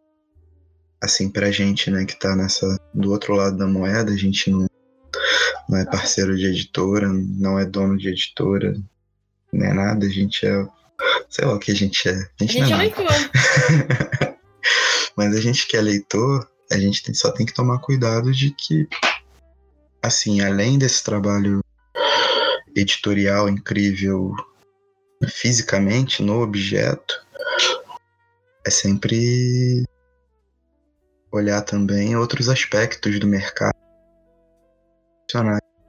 Speaker 2: assim pra gente, né, que tá nessa do outro lado da moeda, a gente não não é parceiro de editora, não é dono de editora, é nada, a gente é. Sei lá o que a gente é.
Speaker 1: A gente, a gente é, é leitor.
Speaker 2: Mas a gente que é leitor, a gente tem, só tem que tomar cuidado de que, assim, além desse trabalho editorial incrível fisicamente no objeto, é sempre olhar também outros aspectos do mercado que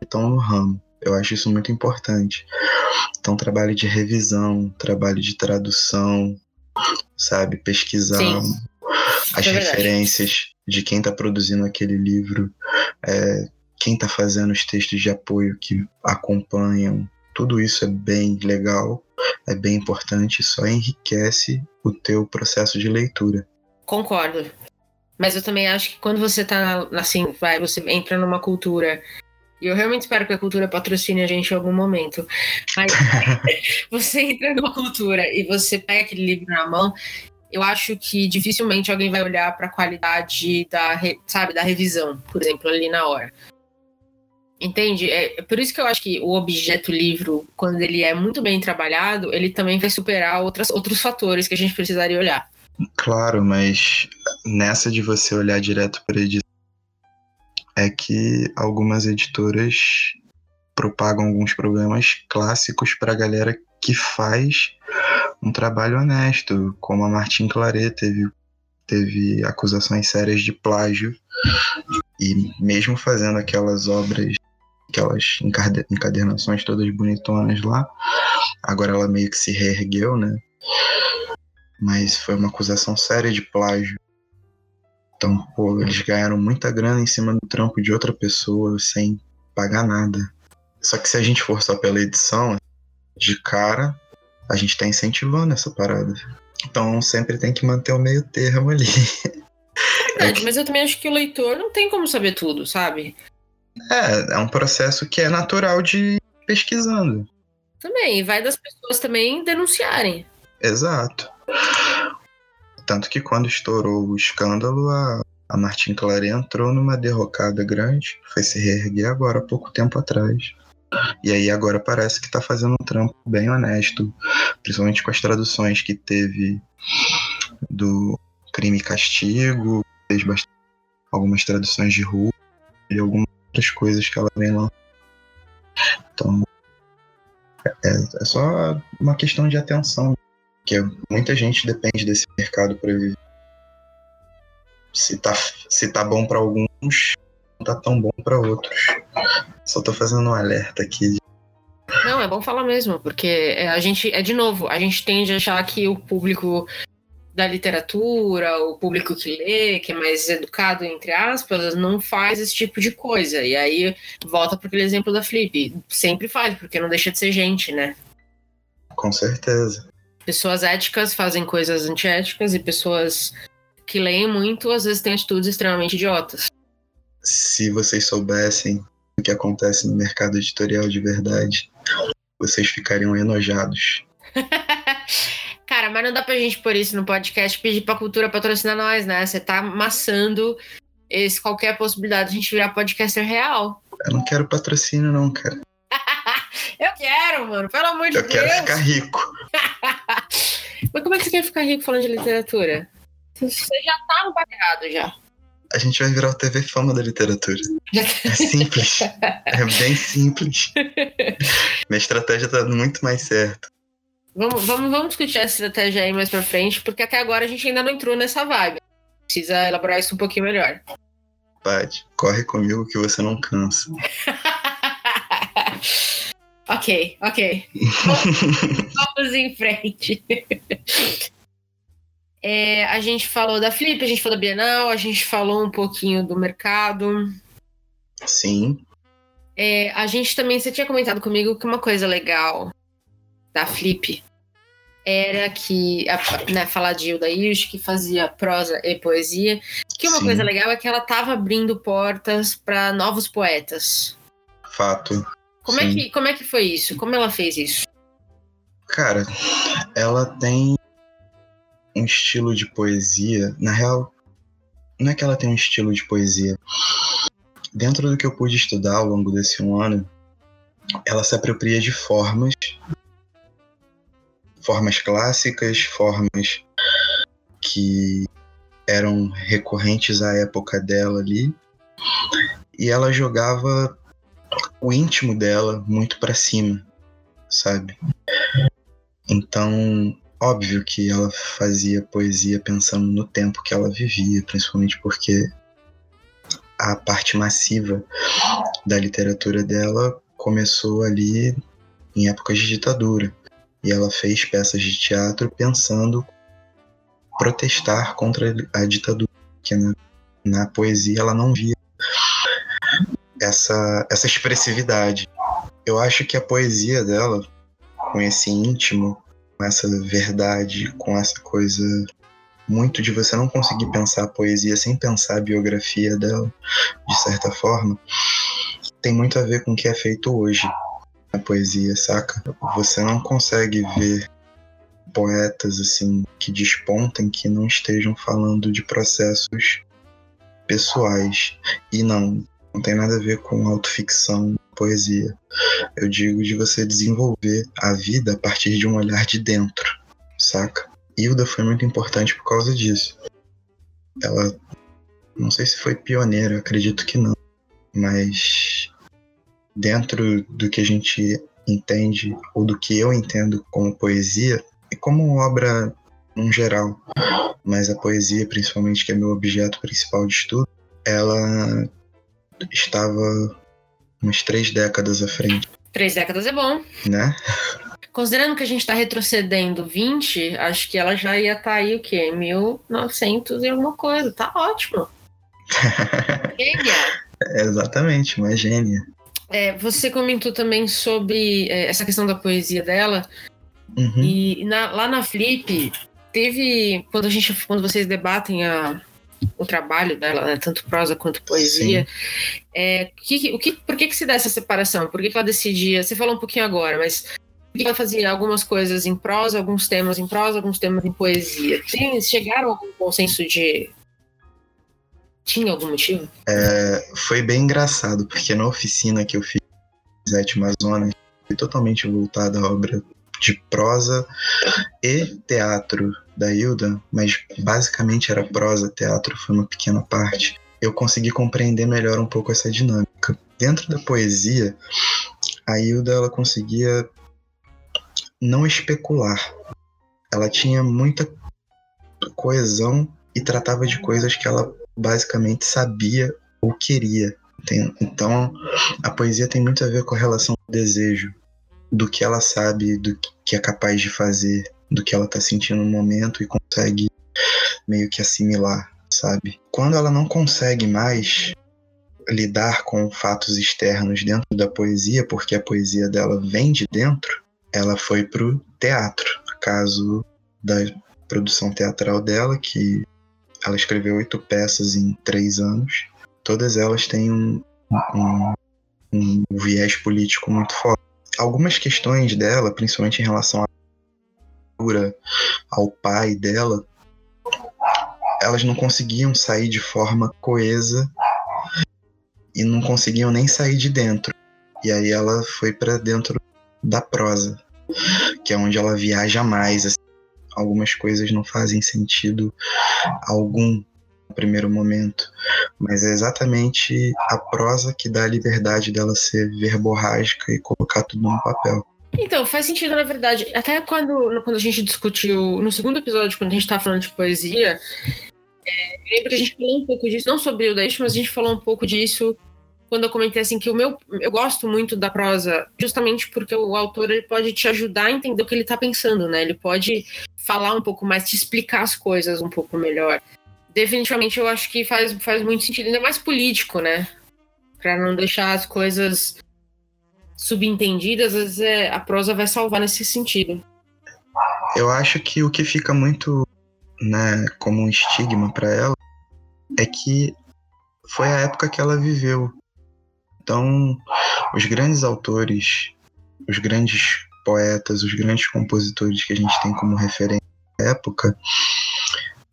Speaker 2: estão no ramo. Eu acho isso muito importante. Então, trabalho de revisão, trabalho de tradução, sabe? Pesquisar Sim. as é referências de quem está produzindo aquele livro, é, quem está fazendo os textos de apoio que acompanham. Tudo isso é bem legal, é bem importante, só enriquece o teu processo de leitura.
Speaker 1: Concordo. Mas eu também acho que quando você tá assim, vai, você entra numa cultura. E eu realmente espero que a cultura patrocine a gente em algum momento. Mas você entra numa cultura e você pega aquele livro na mão, eu acho que dificilmente alguém vai olhar para a qualidade da, sabe, da revisão, por exemplo, ali na hora. Entende? É, é por isso que eu acho que o objeto livro, quando ele é muito bem trabalhado, ele também vai superar outras, outros fatores que a gente precisaria olhar.
Speaker 2: Claro, mas nessa de você olhar direto para edição, é que algumas editoras propagam alguns programas clássicos para a galera que faz um trabalho honesto, como a Martin Claret teve, teve acusações sérias de plágio, e mesmo fazendo aquelas obras, aquelas encadernações todas bonitonas lá, agora ela meio que se reergueu, né? Mas foi uma acusação séria de plágio. Então, pô, eles ganharam muita grana em cima do trampo de outra pessoa sem pagar nada. Só que se a gente for só pela edição, de cara, a gente tá incentivando essa parada. Então sempre tem que manter o meio termo ali.
Speaker 1: É verdade, é que... mas eu também acho que o leitor não tem como saber tudo, sabe?
Speaker 2: É, é um processo que é natural de pesquisando.
Speaker 1: Também, e vai das pessoas também denunciarem.
Speaker 2: Exato. Tanto que quando estourou o escândalo, a, a Martin Claret entrou numa derrocada grande, foi se reerguer agora, há pouco tempo atrás. E aí agora parece que está fazendo um trampo bem honesto, principalmente com as traduções que teve do Crime e Castigo, fez bastante, algumas traduções de rua e algumas outras coisas que ela vem lá. Então é, é só uma questão de atenção, que muita gente depende desse mercado para viver. Se tá, se tá bom para alguns, não tá tão bom para outros. Só tô fazendo um alerta aqui.
Speaker 1: Não, é bom falar mesmo, porque é, a gente, é de novo, a gente tende a achar que o público da literatura, o público que lê, que é mais educado, entre aspas, não faz esse tipo de coisa. E aí volta para aquele exemplo da Flip. Sempre faz, porque não deixa de ser gente, né?
Speaker 2: Com certeza.
Speaker 1: Pessoas éticas fazem coisas antiéticas e pessoas que leem muito às vezes têm atitudes extremamente idiotas.
Speaker 2: Se vocês soubessem o que acontece no mercado editorial de verdade, vocês ficariam enojados.
Speaker 1: Cara, mas não dá pra gente pôr isso no podcast pedir pra cultura patrocinar nós, né? Você tá amassando esse, qualquer possibilidade de a gente virar podcaster real.
Speaker 2: Eu não quero patrocínio, não, cara.
Speaker 1: Eu quero, mano, pelo amor de
Speaker 2: eu
Speaker 1: Deus.
Speaker 2: Eu quero ficar rico.
Speaker 1: mas como é que você quer ficar rico falando de literatura? Você já tá no errado já
Speaker 2: a gente vai virar o TV Fama da literatura. É simples. é bem simples. Minha estratégia tá muito mais certa.
Speaker 1: Vamos, vamos, vamos discutir essa estratégia aí mais pra frente, porque até agora a gente ainda não entrou nessa vaga. Precisa elaborar isso um pouquinho melhor.
Speaker 2: Pode, corre comigo que você não cansa.
Speaker 1: Ok, ok. Vamos, em frente. É, a gente falou da Flip, a gente falou da Bienal, a gente falou um pouquinho do mercado.
Speaker 2: Sim.
Speaker 1: É, a gente também, você tinha comentado comigo que uma coisa legal da Flip era que, né, falar de Hilda Ilch, que fazia prosa e poesia, que uma Sim. coisa legal é que ela estava abrindo portas para novos poetas.
Speaker 2: Fato.
Speaker 1: Como é, que, como é que foi isso? Como ela fez isso?
Speaker 2: Cara, ela tem um estilo de poesia. Na real, não é que ela tem um estilo de poesia. dentro do que eu pude estudar ao longo desse um ano, ela se apropria de formas, formas clássicas, formas que eram recorrentes à época dela ali, e ela jogava o íntimo dela muito para cima, sabe? Então, óbvio que ela fazia poesia pensando no tempo que ela vivia, principalmente porque a parte massiva da literatura dela começou ali em épocas de ditadura. E ela fez peças de teatro pensando protestar contra a ditadura, que na, na poesia ela não via essa, essa expressividade. Eu acho que a poesia dela, com esse íntimo, com essa verdade, com essa coisa muito de você não conseguir pensar a poesia sem pensar a biografia dela, de certa forma, tem muito a ver com o que é feito hoje na poesia, saca? Você não consegue ver poetas assim que despontem que não estejam falando de processos pessoais. E não, não tem nada a ver com autoficção, poesia. Eu digo de você desenvolver a vida a partir de um olhar de dentro, saca? Hilda foi muito importante por causa disso. Ela, não sei se foi pioneira, acredito que não, mas dentro do que a gente entende, ou do que eu entendo como poesia, e como obra em geral, mas a poesia, principalmente, que é meu objeto principal de estudo, ela estava umas três décadas à frente.
Speaker 1: Três décadas é bom.
Speaker 2: Né?
Speaker 1: Considerando que a gente está retrocedendo 20, acho que ela já ia estar tá aí o quê? 1900 e alguma coisa. Tá ótimo.
Speaker 2: gênia. É, exatamente, uma gênia.
Speaker 1: É, você comentou também sobre é, essa questão da poesia dela. Uhum. E na, lá na Flip, teve. Quando a gente. Quando vocês debatem a, o trabalho dela, né, tanto prosa quanto poesia. É, que, o que, por que, que se dá essa separação? Por que, que ela decidia? Você falou um pouquinho agora, mas por que ela fazia algumas coisas em prosa, alguns temas em prosa, alguns temas em poesia? Tem, chegaram a algum consenso de. Tinha algum motivo?
Speaker 2: É, foi bem engraçado, porque na oficina que eu fiz Zete Amazonas, foi totalmente voltada à obra de prosa e teatro da Hilda, mas basicamente era prosa, teatro foi uma pequena parte. Eu consegui compreender melhor um pouco essa dinâmica. Dentro da poesia, a Hilda ela conseguia não especular. Ela tinha muita coesão e tratava de coisas que ela basicamente sabia ou queria. Então, a poesia tem muito a ver com a relação do desejo, do que ela sabe, do que é capaz de fazer, do que ela tá sentindo no momento e consegue meio que assimilar, sabe? Quando ela não consegue mais lidar com fatos externos dentro da poesia, porque a poesia dela vem de dentro, ela foi pro teatro. Caso da produção teatral dela, que ela escreveu oito peças em três anos. Todas elas têm um, um, um viés político muito forte algumas questões dela, principalmente em relação à ao pai dela, elas não conseguiam sair de forma coesa e não conseguiam nem sair de dentro. E aí ela foi para dentro da prosa, que é onde ela viaja mais. Assim. Algumas coisas não fazem sentido algum no primeiro momento, mas é exatamente a prosa que dá a liberdade dela ser verborrágica e colocar tudo no papel.
Speaker 1: Então, faz sentido, na verdade. Até quando, quando a gente discutiu, no segundo episódio, quando a gente estava falando de poesia, é, lembro que a gente falou um pouco disso, não sobre o Deixo, mas a gente falou um pouco disso quando eu comentei assim que o meu eu gosto muito da prosa justamente porque o autor ele pode te ajudar a entender o que ele está pensando, né? Ele pode falar um pouco mais, te explicar as coisas um pouco melhor definitivamente eu acho que faz, faz muito sentido, ainda mais político, né? Para não deixar as coisas subentendidas, às vezes é, a prosa vai salvar nesse sentido.
Speaker 2: Eu acho que o que fica muito, né, como um estigma para ela é que foi a época que ela viveu. Então, os grandes autores, os grandes poetas, os grandes compositores que a gente tem como referência na época,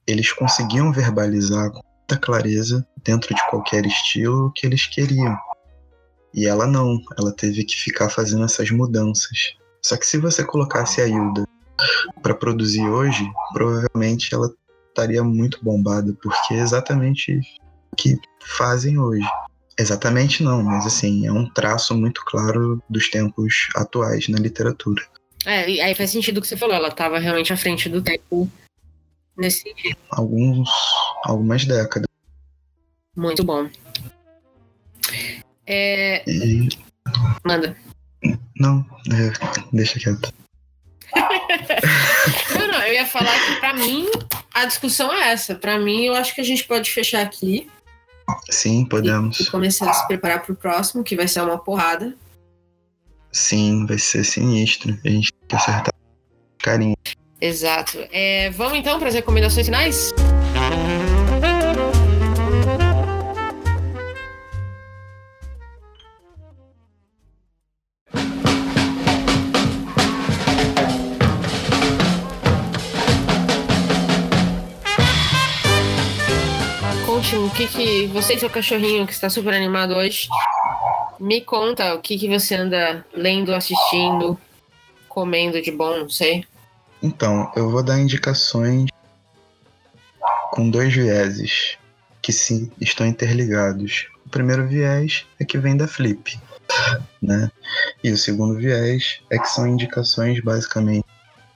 Speaker 2: eles conseguiam verbalizar com muita clareza dentro de qualquer estilo o que eles queriam. E ela não, ela teve que ficar fazendo essas mudanças. Só que se você colocasse a Hilda para produzir hoje, provavelmente ela estaria muito bombada, porque é exatamente o que fazem hoje. Exatamente não, mas assim, é um traço muito claro dos tempos atuais na literatura.
Speaker 1: É, aí faz sentido o que você falou, ela estava realmente à frente do tempo nesse.
Speaker 2: Alguns, algumas décadas.
Speaker 1: Muito bom. É...
Speaker 2: E...
Speaker 1: Manda.
Speaker 2: Não, é, deixa quieto.
Speaker 1: não, não, eu ia falar que pra mim a discussão é essa. Pra mim, eu acho que a gente pode fechar aqui.
Speaker 2: Sim, podemos.
Speaker 1: E, e começar a se preparar pro próximo, que vai ser uma porrada.
Speaker 2: Sim, vai ser sinistro. A gente tem que acertar carinho.
Speaker 1: Exato. É, vamos então para as recomendações finais? Que que você e seu cachorrinho que está super animado hoje me conta o que, que você anda lendo, assistindo, comendo de bom, não sei.
Speaker 2: Então, eu vou dar indicações com dois vieses que sim estão interligados. O primeiro viés é que vem da Flip, né? E o segundo viés é que são indicações basicamente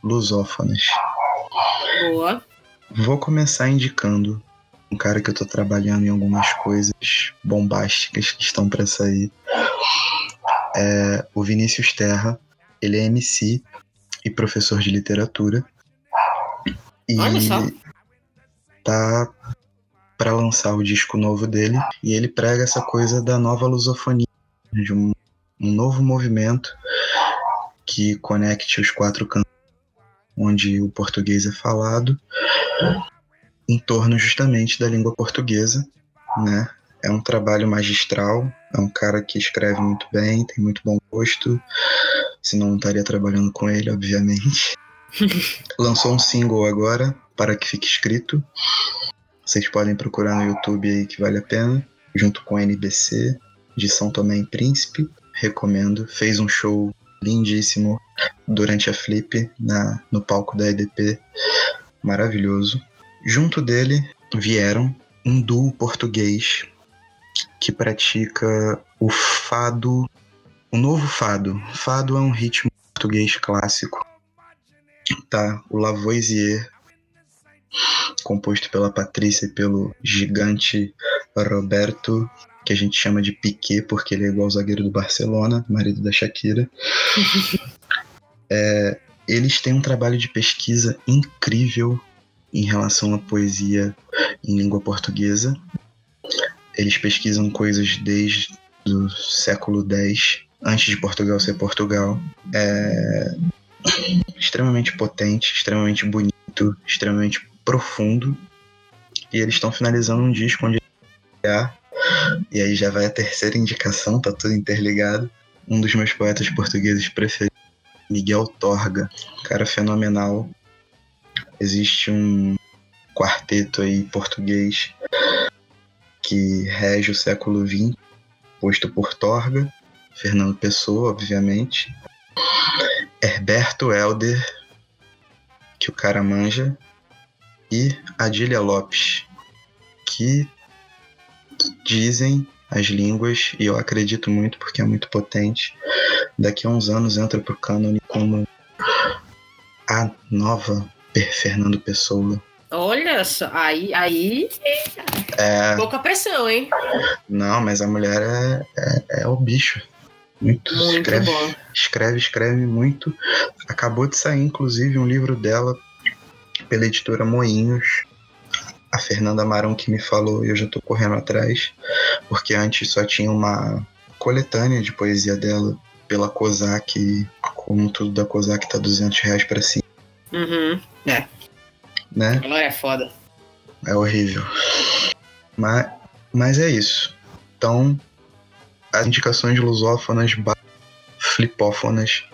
Speaker 2: lusófonas.
Speaker 1: Boa.
Speaker 2: Vou começar indicando um cara que eu tô trabalhando em algumas coisas bombásticas que estão para sair. É o Vinícius Terra. Ele é MC e professor de literatura. E
Speaker 1: Olha só.
Speaker 2: tá para lançar o disco novo dele e ele prega essa coisa da nova lusofonia, de um, um novo movimento que conecte os quatro cantos onde o português é falado em torno justamente da língua portuguesa, né? É um trabalho magistral, é um cara que escreve muito bem, tem muito bom gosto, senão não estaria trabalhando com ele, obviamente. Lançou um single agora, para que fique escrito. Vocês podem procurar no YouTube aí que vale a pena, junto com a NBC de São Tomé e Príncipe. Recomendo. Fez um show lindíssimo durante a Flip na, no palco da EDP. Maravilhoso. Junto dele vieram um duo português que pratica o fado, o novo fado. Fado é um ritmo português clássico. Tá, o Lavoisier, composto pela Patrícia e pelo gigante Roberto, que a gente chama de Piquet, porque ele é igual ao zagueiro do Barcelona, marido da Shakira. é, eles têm um trabalho de pesquisa incrível em relação à poesia em língua portuguesa. Eles pesquisam coisas desde o século X, antes de Portugal ser Portugal. É extremamente potente, extremamente bonito, extremamente profundo. E eles estão finalizando um disco onde e aí já vai a terceira indicação, tá tudo interligado. Um dos meus poetas portugueses preferidos, Miguel Torga, cara fenomenal, existe um quarteto aí português que rege o século XX, posto por Torga, Fernando Pessoa, obviamente, Herberto Helder, que o cara manja, e Adília Lopes, que dizem as línguas, e eu acredito muito porque é muito potente, daqui a uns anos entra pro cânone como a nova Fernando Pessoa.
Speaker 1: Olha só, aí, aí
Speaker 2: é...
Speaker 1: pouca pressão, hein?
Speaker 2: Não, mas a mulher é, é, é o bicho. Muito,
Speaker 1: muito
Speaker 2: escreve,
Speaker 1: bom.
Speaker 2: escreve, escreve muito. Acabou de sair, inclusive, um livro dela pela editora Moinhos. A Fernanda Marão que me falou e eu já tô correndo atrás, porque antes só tinha uma coletânea de poesia dela pela Kozak, como tudo da Kozak tá 200 reais pra cima.
Speaker 1: Uhum. É.
Speaker 2: Né?
Speaker 1: Ela é foda.
Speaker 2: É horrível. Mas, mas é isso. Então, as indicações lusófonas flipófonas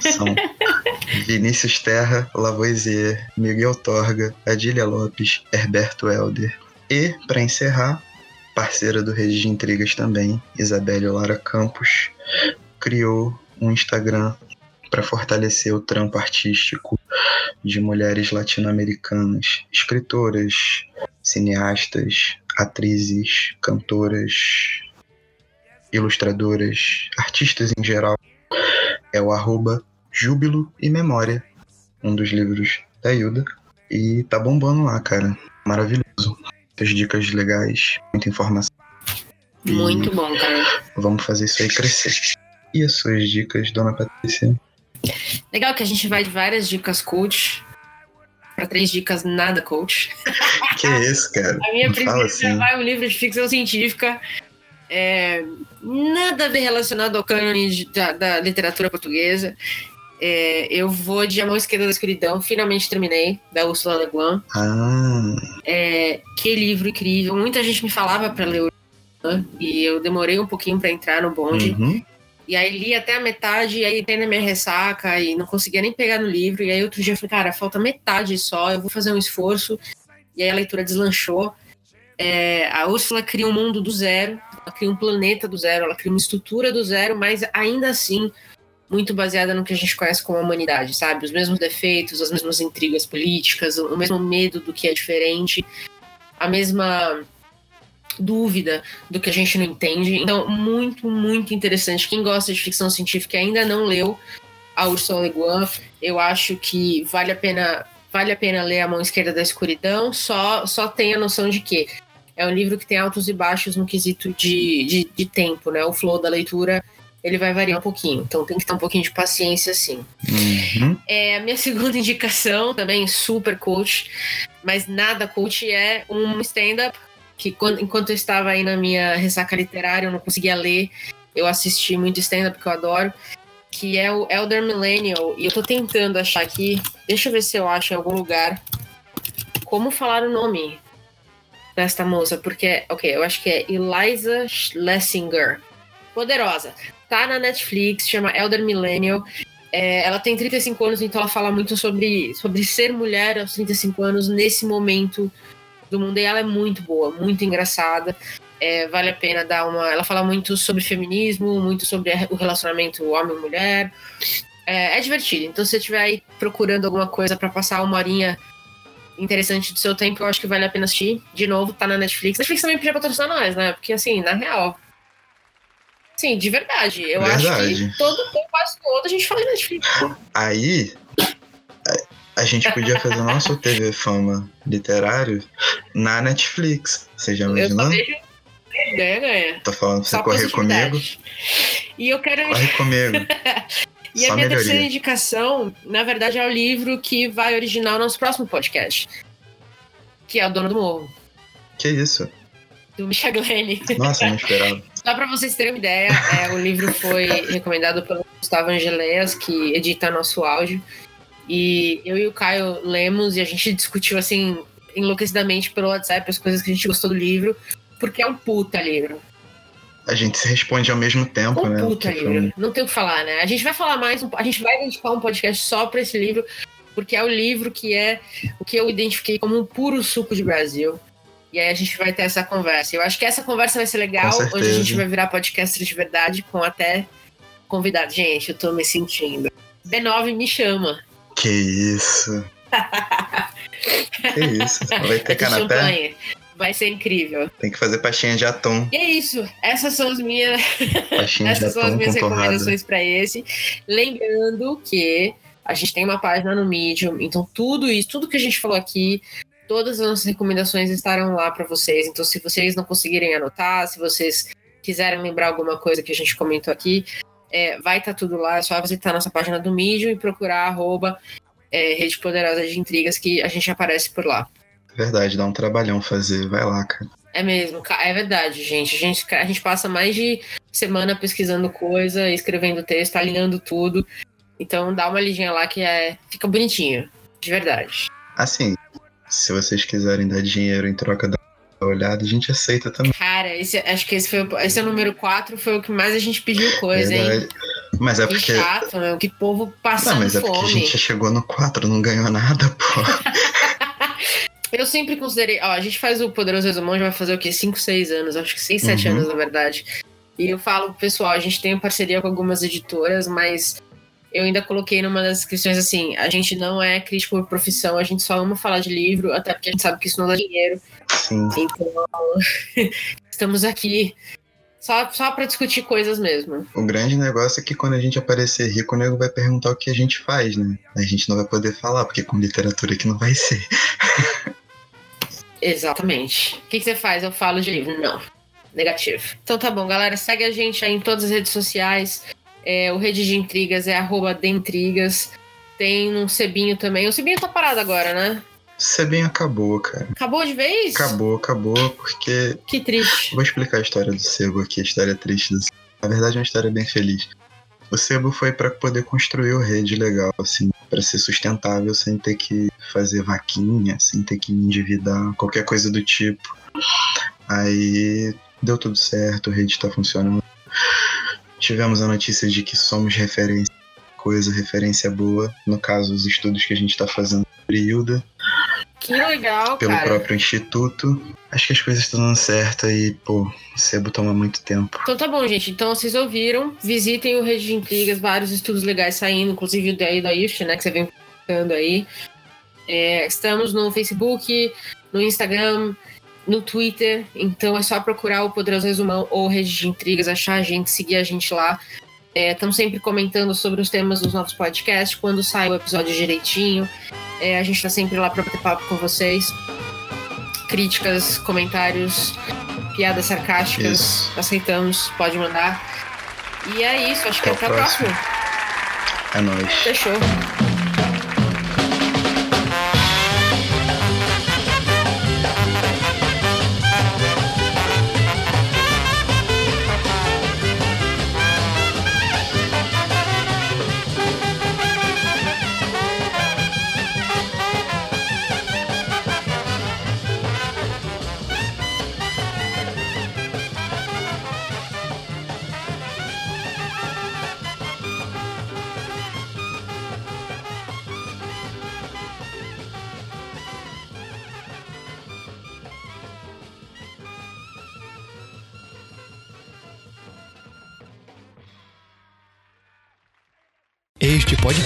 Speaker 2: são Vinícius Terra, Lavoisier, Miguel Torga, Adília Lopes, Herberto Helder E, para encerrar, parceira do Rede de Intrigas também, Isabelle Lara Campos, criou um Instagram para fortalecer o trampo artístico de mulheres latino-americanas, escritoras, cineastas, atrizes, cantoras, ilustradoras, artistas em geral. É o arroba Júbilo e Memória, um dos livros da Hilda. E tá bombando lá, cara. Maravilhoso. Muitas dicas legais, muita informação.
Speaker 1: Muito e bom, cara.
Speaker 2: Vamos fazer isso aí crescer. E as suas dicas, dona Patrícia?
Speaker 1: Legal que a gente vai de várias dicas coach para três dicas nada coach.
Speaker 2: Que isso, cara?
Speaker 1: A minha primeira assim. vai um livro de ficção científica. É, nada a ver relacionado ao cânone da, da literatura portuguesa. É, eu vou de A Mão Esquerda da Escuridão, finalmente terminei, da Ursula Le Guin.
Speaker 2: Ah.
Speaker 1: É, que livro incrível. Muita gente me falava para ler o e eu demorei um pouquinho para entrar no bonde. Uhum. E aí li até a metade, e aí tem na minha ressaca, e não conseguia nem pegar no livro. E aí outro dia eu falei, cara, falta metade só, eu vou fazer um esforço. E aí a leitura deslanchou. É, a Úrsula cria um mundo do zero, ela cria um planeta do zero, ela cria uma estrutura do zero, mas ainda assim muito baseada no que a gente conhece como humanidade, sabe? Os mesmos defeitos, as mesmas intrigas políticas, o mesmo medo do que é diferente, a mesma dúvida do que a gente não entende. Então, muito, muito interessante. Quem gosta de ficção científica e ainda não leu a Ursula Le Guin, eu acho que vale a pena vale a pena ler A Mão Esquerda da Escuridão, só, só tem a noção de que é um livro que tem altos e baixos no quesito de, de, de tempo, né? O flow da leitura ele vai variar um pouquinho. Então tem que ter um pouquinho de paciência, sim.
Speaker 2: Uhum.
Speaker 1: É, a minha segunda indicação, também super coach, mas nada coach, é um stand-up que quando, enquanto eu estava aí na minha ressaca literária, eu não conseguia ler, eu assisti muito stand-up que eu adoro, que é o Elder Millennial, e eu tô tentando achar aqui, deixa eu ver se eu acho em algum lugar como falar o nome desta moça, porque, ok, eu acho que é Eliza Schlesinger. Poderosa. Tá na Netflix, chama Elder Millennial. É, ela tem 35 anos, então ela fala muito sobre, sobre ser mulher aos 35 anos nesse momento do mundo. E ela é muito boa, muito engraçada. É, vale a pena dar uma. Ela fala muito sobre feminismo, muito sobre o relacionamento homem-mulher. É, é, divertido. Então, se você estiver aí procurando alguma coisa para passar uma horinha interessante do seu tempo, eu acho que vale a pena assistir. De novo, tá na Netflix. Netflix também podia patrocinar nós, né? Porque, assim, na real. Sim, de verdade. Eu verdade. acho que todo, quase todo a gente fala de Netflix.
Speaker 2: Aí, a gente podia fazer o nosso TV Fama literário na Netflix. Você já imaginou?
Speaker 1: Ganha, ganha.
Speaker 2: Tô falando pra você correr comigo.
Speaker 1: E eu quero.
Speaker 2: Corre comigo.
Speaker 1: e só a minha melhoria. terceira indicação, na verdade, é o livro que vai originar o nosso próximo podcast. Que é O Dono do Morro.
Speaker 2: Que isso?
Speaker 1: Do Michel Glenn.
Speaker 2: Nossa, não esperava.
Speaker 1: Só para vocês terem uma ideia, é, o livro foi recomendado pelo Gustavo Angeléas, que edita nosso áudio. E eu e o Caio lemos e a gente discutiu assim enlouquecidamente pelo WhatsApp as coisas que a gente gostou do livro, porque é um puta livro.
Speaker 2: A gente se responde ao mesmo tempo, um né?
Speaker 1: Puta livro. Não tem o que falar, né? A gente vai falar mais, a gente vai dedicar um podcast só para esse livro, porque é o livro que é o que eu identifiquei como um puro suco de Brasil. E aí a gente vai ter essa conversa. Eu acho que essa conversa vai ser legal, onde a gente vai virar podcast de verdade com até convidado. Gente, eu tô me sentindo. B9 me chama.
Speaker 2: Que isso. que isso. Vai ter canapé?
Speaker 1: Vai ser incrível.
Speaker 2: Tem que fazer pastinha de atum.
Speaker 1: E é isso. Essas são as minhas, Essas são as minhas recomendações para esse. Lembrando que a gente tem uma página no Medium, então tudo isso, tudo que a gente falou aqui, todas as nossas recomendações estarão lá para vocês. Então, se vocês não conseguirem anotar, se vocês quiserem lembrar alguma coisa que a gente comentou aqui, é, vai estar tá tudo lá, é só visitar nossa página do Medium e procurar arroba é, Rede Poderosa de Intrigas, que a gente aparece por lá.
Speaker 2: Verdade, dá um trabalhão fazer, vai lá, cara.
Speaker 1: É mesmo, é verdade, gente. A gente, a gente passa mais de semana pesquisando coisa, escrevendo texto, alinhando tudo. Então dá uma lidinha lá que é, fica bonitinho, de verdade.
Speaker 2: Assim, se vocês quiserem dar dinheiro em troca da olhada, a gente aceita também.
Speaker 1: Cara, esse, acho que esse, foi, esse é o número 4, foi o que mais a gente pediu coisa, Verdade. hein?
Speaker 2: Mas é que porque.
Speaker 1: chato, né? Que povo passando
Speaker 2: Não, mas é
Speaker 1: fome.
Speaker 2: porque a gente chegou no 4, não ganhou nada, pô.
Speaker 1: Eu sempre considerei. Ó, a gente faz o Poderoso Resumão, já vai fazer o quê? 5, 6 anos, acho que 6, 7
Speaker 2: Uhum.
Speaker 1: anos, na verdade. E eu falo, pessoal, a gente tem parceria com algumas editoras, mas eu ainda coloquei numa das inscrições assim: a gente não é crítico por profissão, a gente só ama falar de livro, até porque a gente sabe que isso não dá dinheiro.
Speaker 2: Sim.
Speaker 1: Então, estamos aqui só, só para discutir coisas mesmo.
Speaker 2: O grande negócio é que quando a gente aparecer rico, o nego vai perguntar o que a gente faz, né? A gente não vai poder falar, porque com literatura aqui não vai ser.
Speaker 1: Exatamente. O que, que você faz? Eu falo de livro. Não. Negativo. Então tá bom, galera. Segue a gente aí em todas as redes sociais. É, o Rede de Intrigas é arroba Dentrigas. Tem um Cebinho também. O Cebinho tá parado agora, né?
Speaker 2: Bem acabou, cara.
Speaker 1: Acabou de vez?
Speaker 2: Acabou, acabou, porque.
Speaker 1: Que triste.
Speaker 2: Vou explicar a história do Sebo aqui, a história triste do Sebo. Na verdade, é uma história bem feliz. O Sebo foi para poder construir o rede legal, assim, para ser sustentável sem ter que fazer vaquinha, sem ter que endividar, qualquer coisa do tipo. Aí deu tudo certo, o rede está funcionando. Tivemos a notícia de que somos referência, coisa, referência boa, no caso, os estudos que a gente está fazendo sobre Hilda,
Speaker 1: Que legal,
Speaker 2: pelo
Speaker 1: cara.
Speaker 2: próprio instituto. Acho que as coisas estão dando certo e, pô, o Sebo toma muito tempo.
Speaker 1: Então tá bom, gente. Então vocês ouviram. Visitem o Rede de Intrigas, vários estudos legais saindo, inclusive o daí da IFT, né? Que você vem publicando aí. É, estamos no Facebook, no Instagram, no Twitter. Então é só procurar o Poderoso Resumão ou Rede de Intrigas, achar a gente, seguir a gente lá. Estamos sempre comentando sobre os temas dos nossos podcasts, quando sai o episódio direitinho. É, a gente tá sempre lá pra bater papo com vocês. Críticas, comentários, piadas sarcásticas,
Speaker 2: Isso.
Speaker 1: aceitamos, pode mandar. E é isso, acho que
Speaker 2: Até
Speaker 1: até
Speaker 2: o
Speaker 1: a
Speaker 2: próximo.
Speaker 1: próxima.
Speaker 2: É nóis.
Speaker 1: Fechou.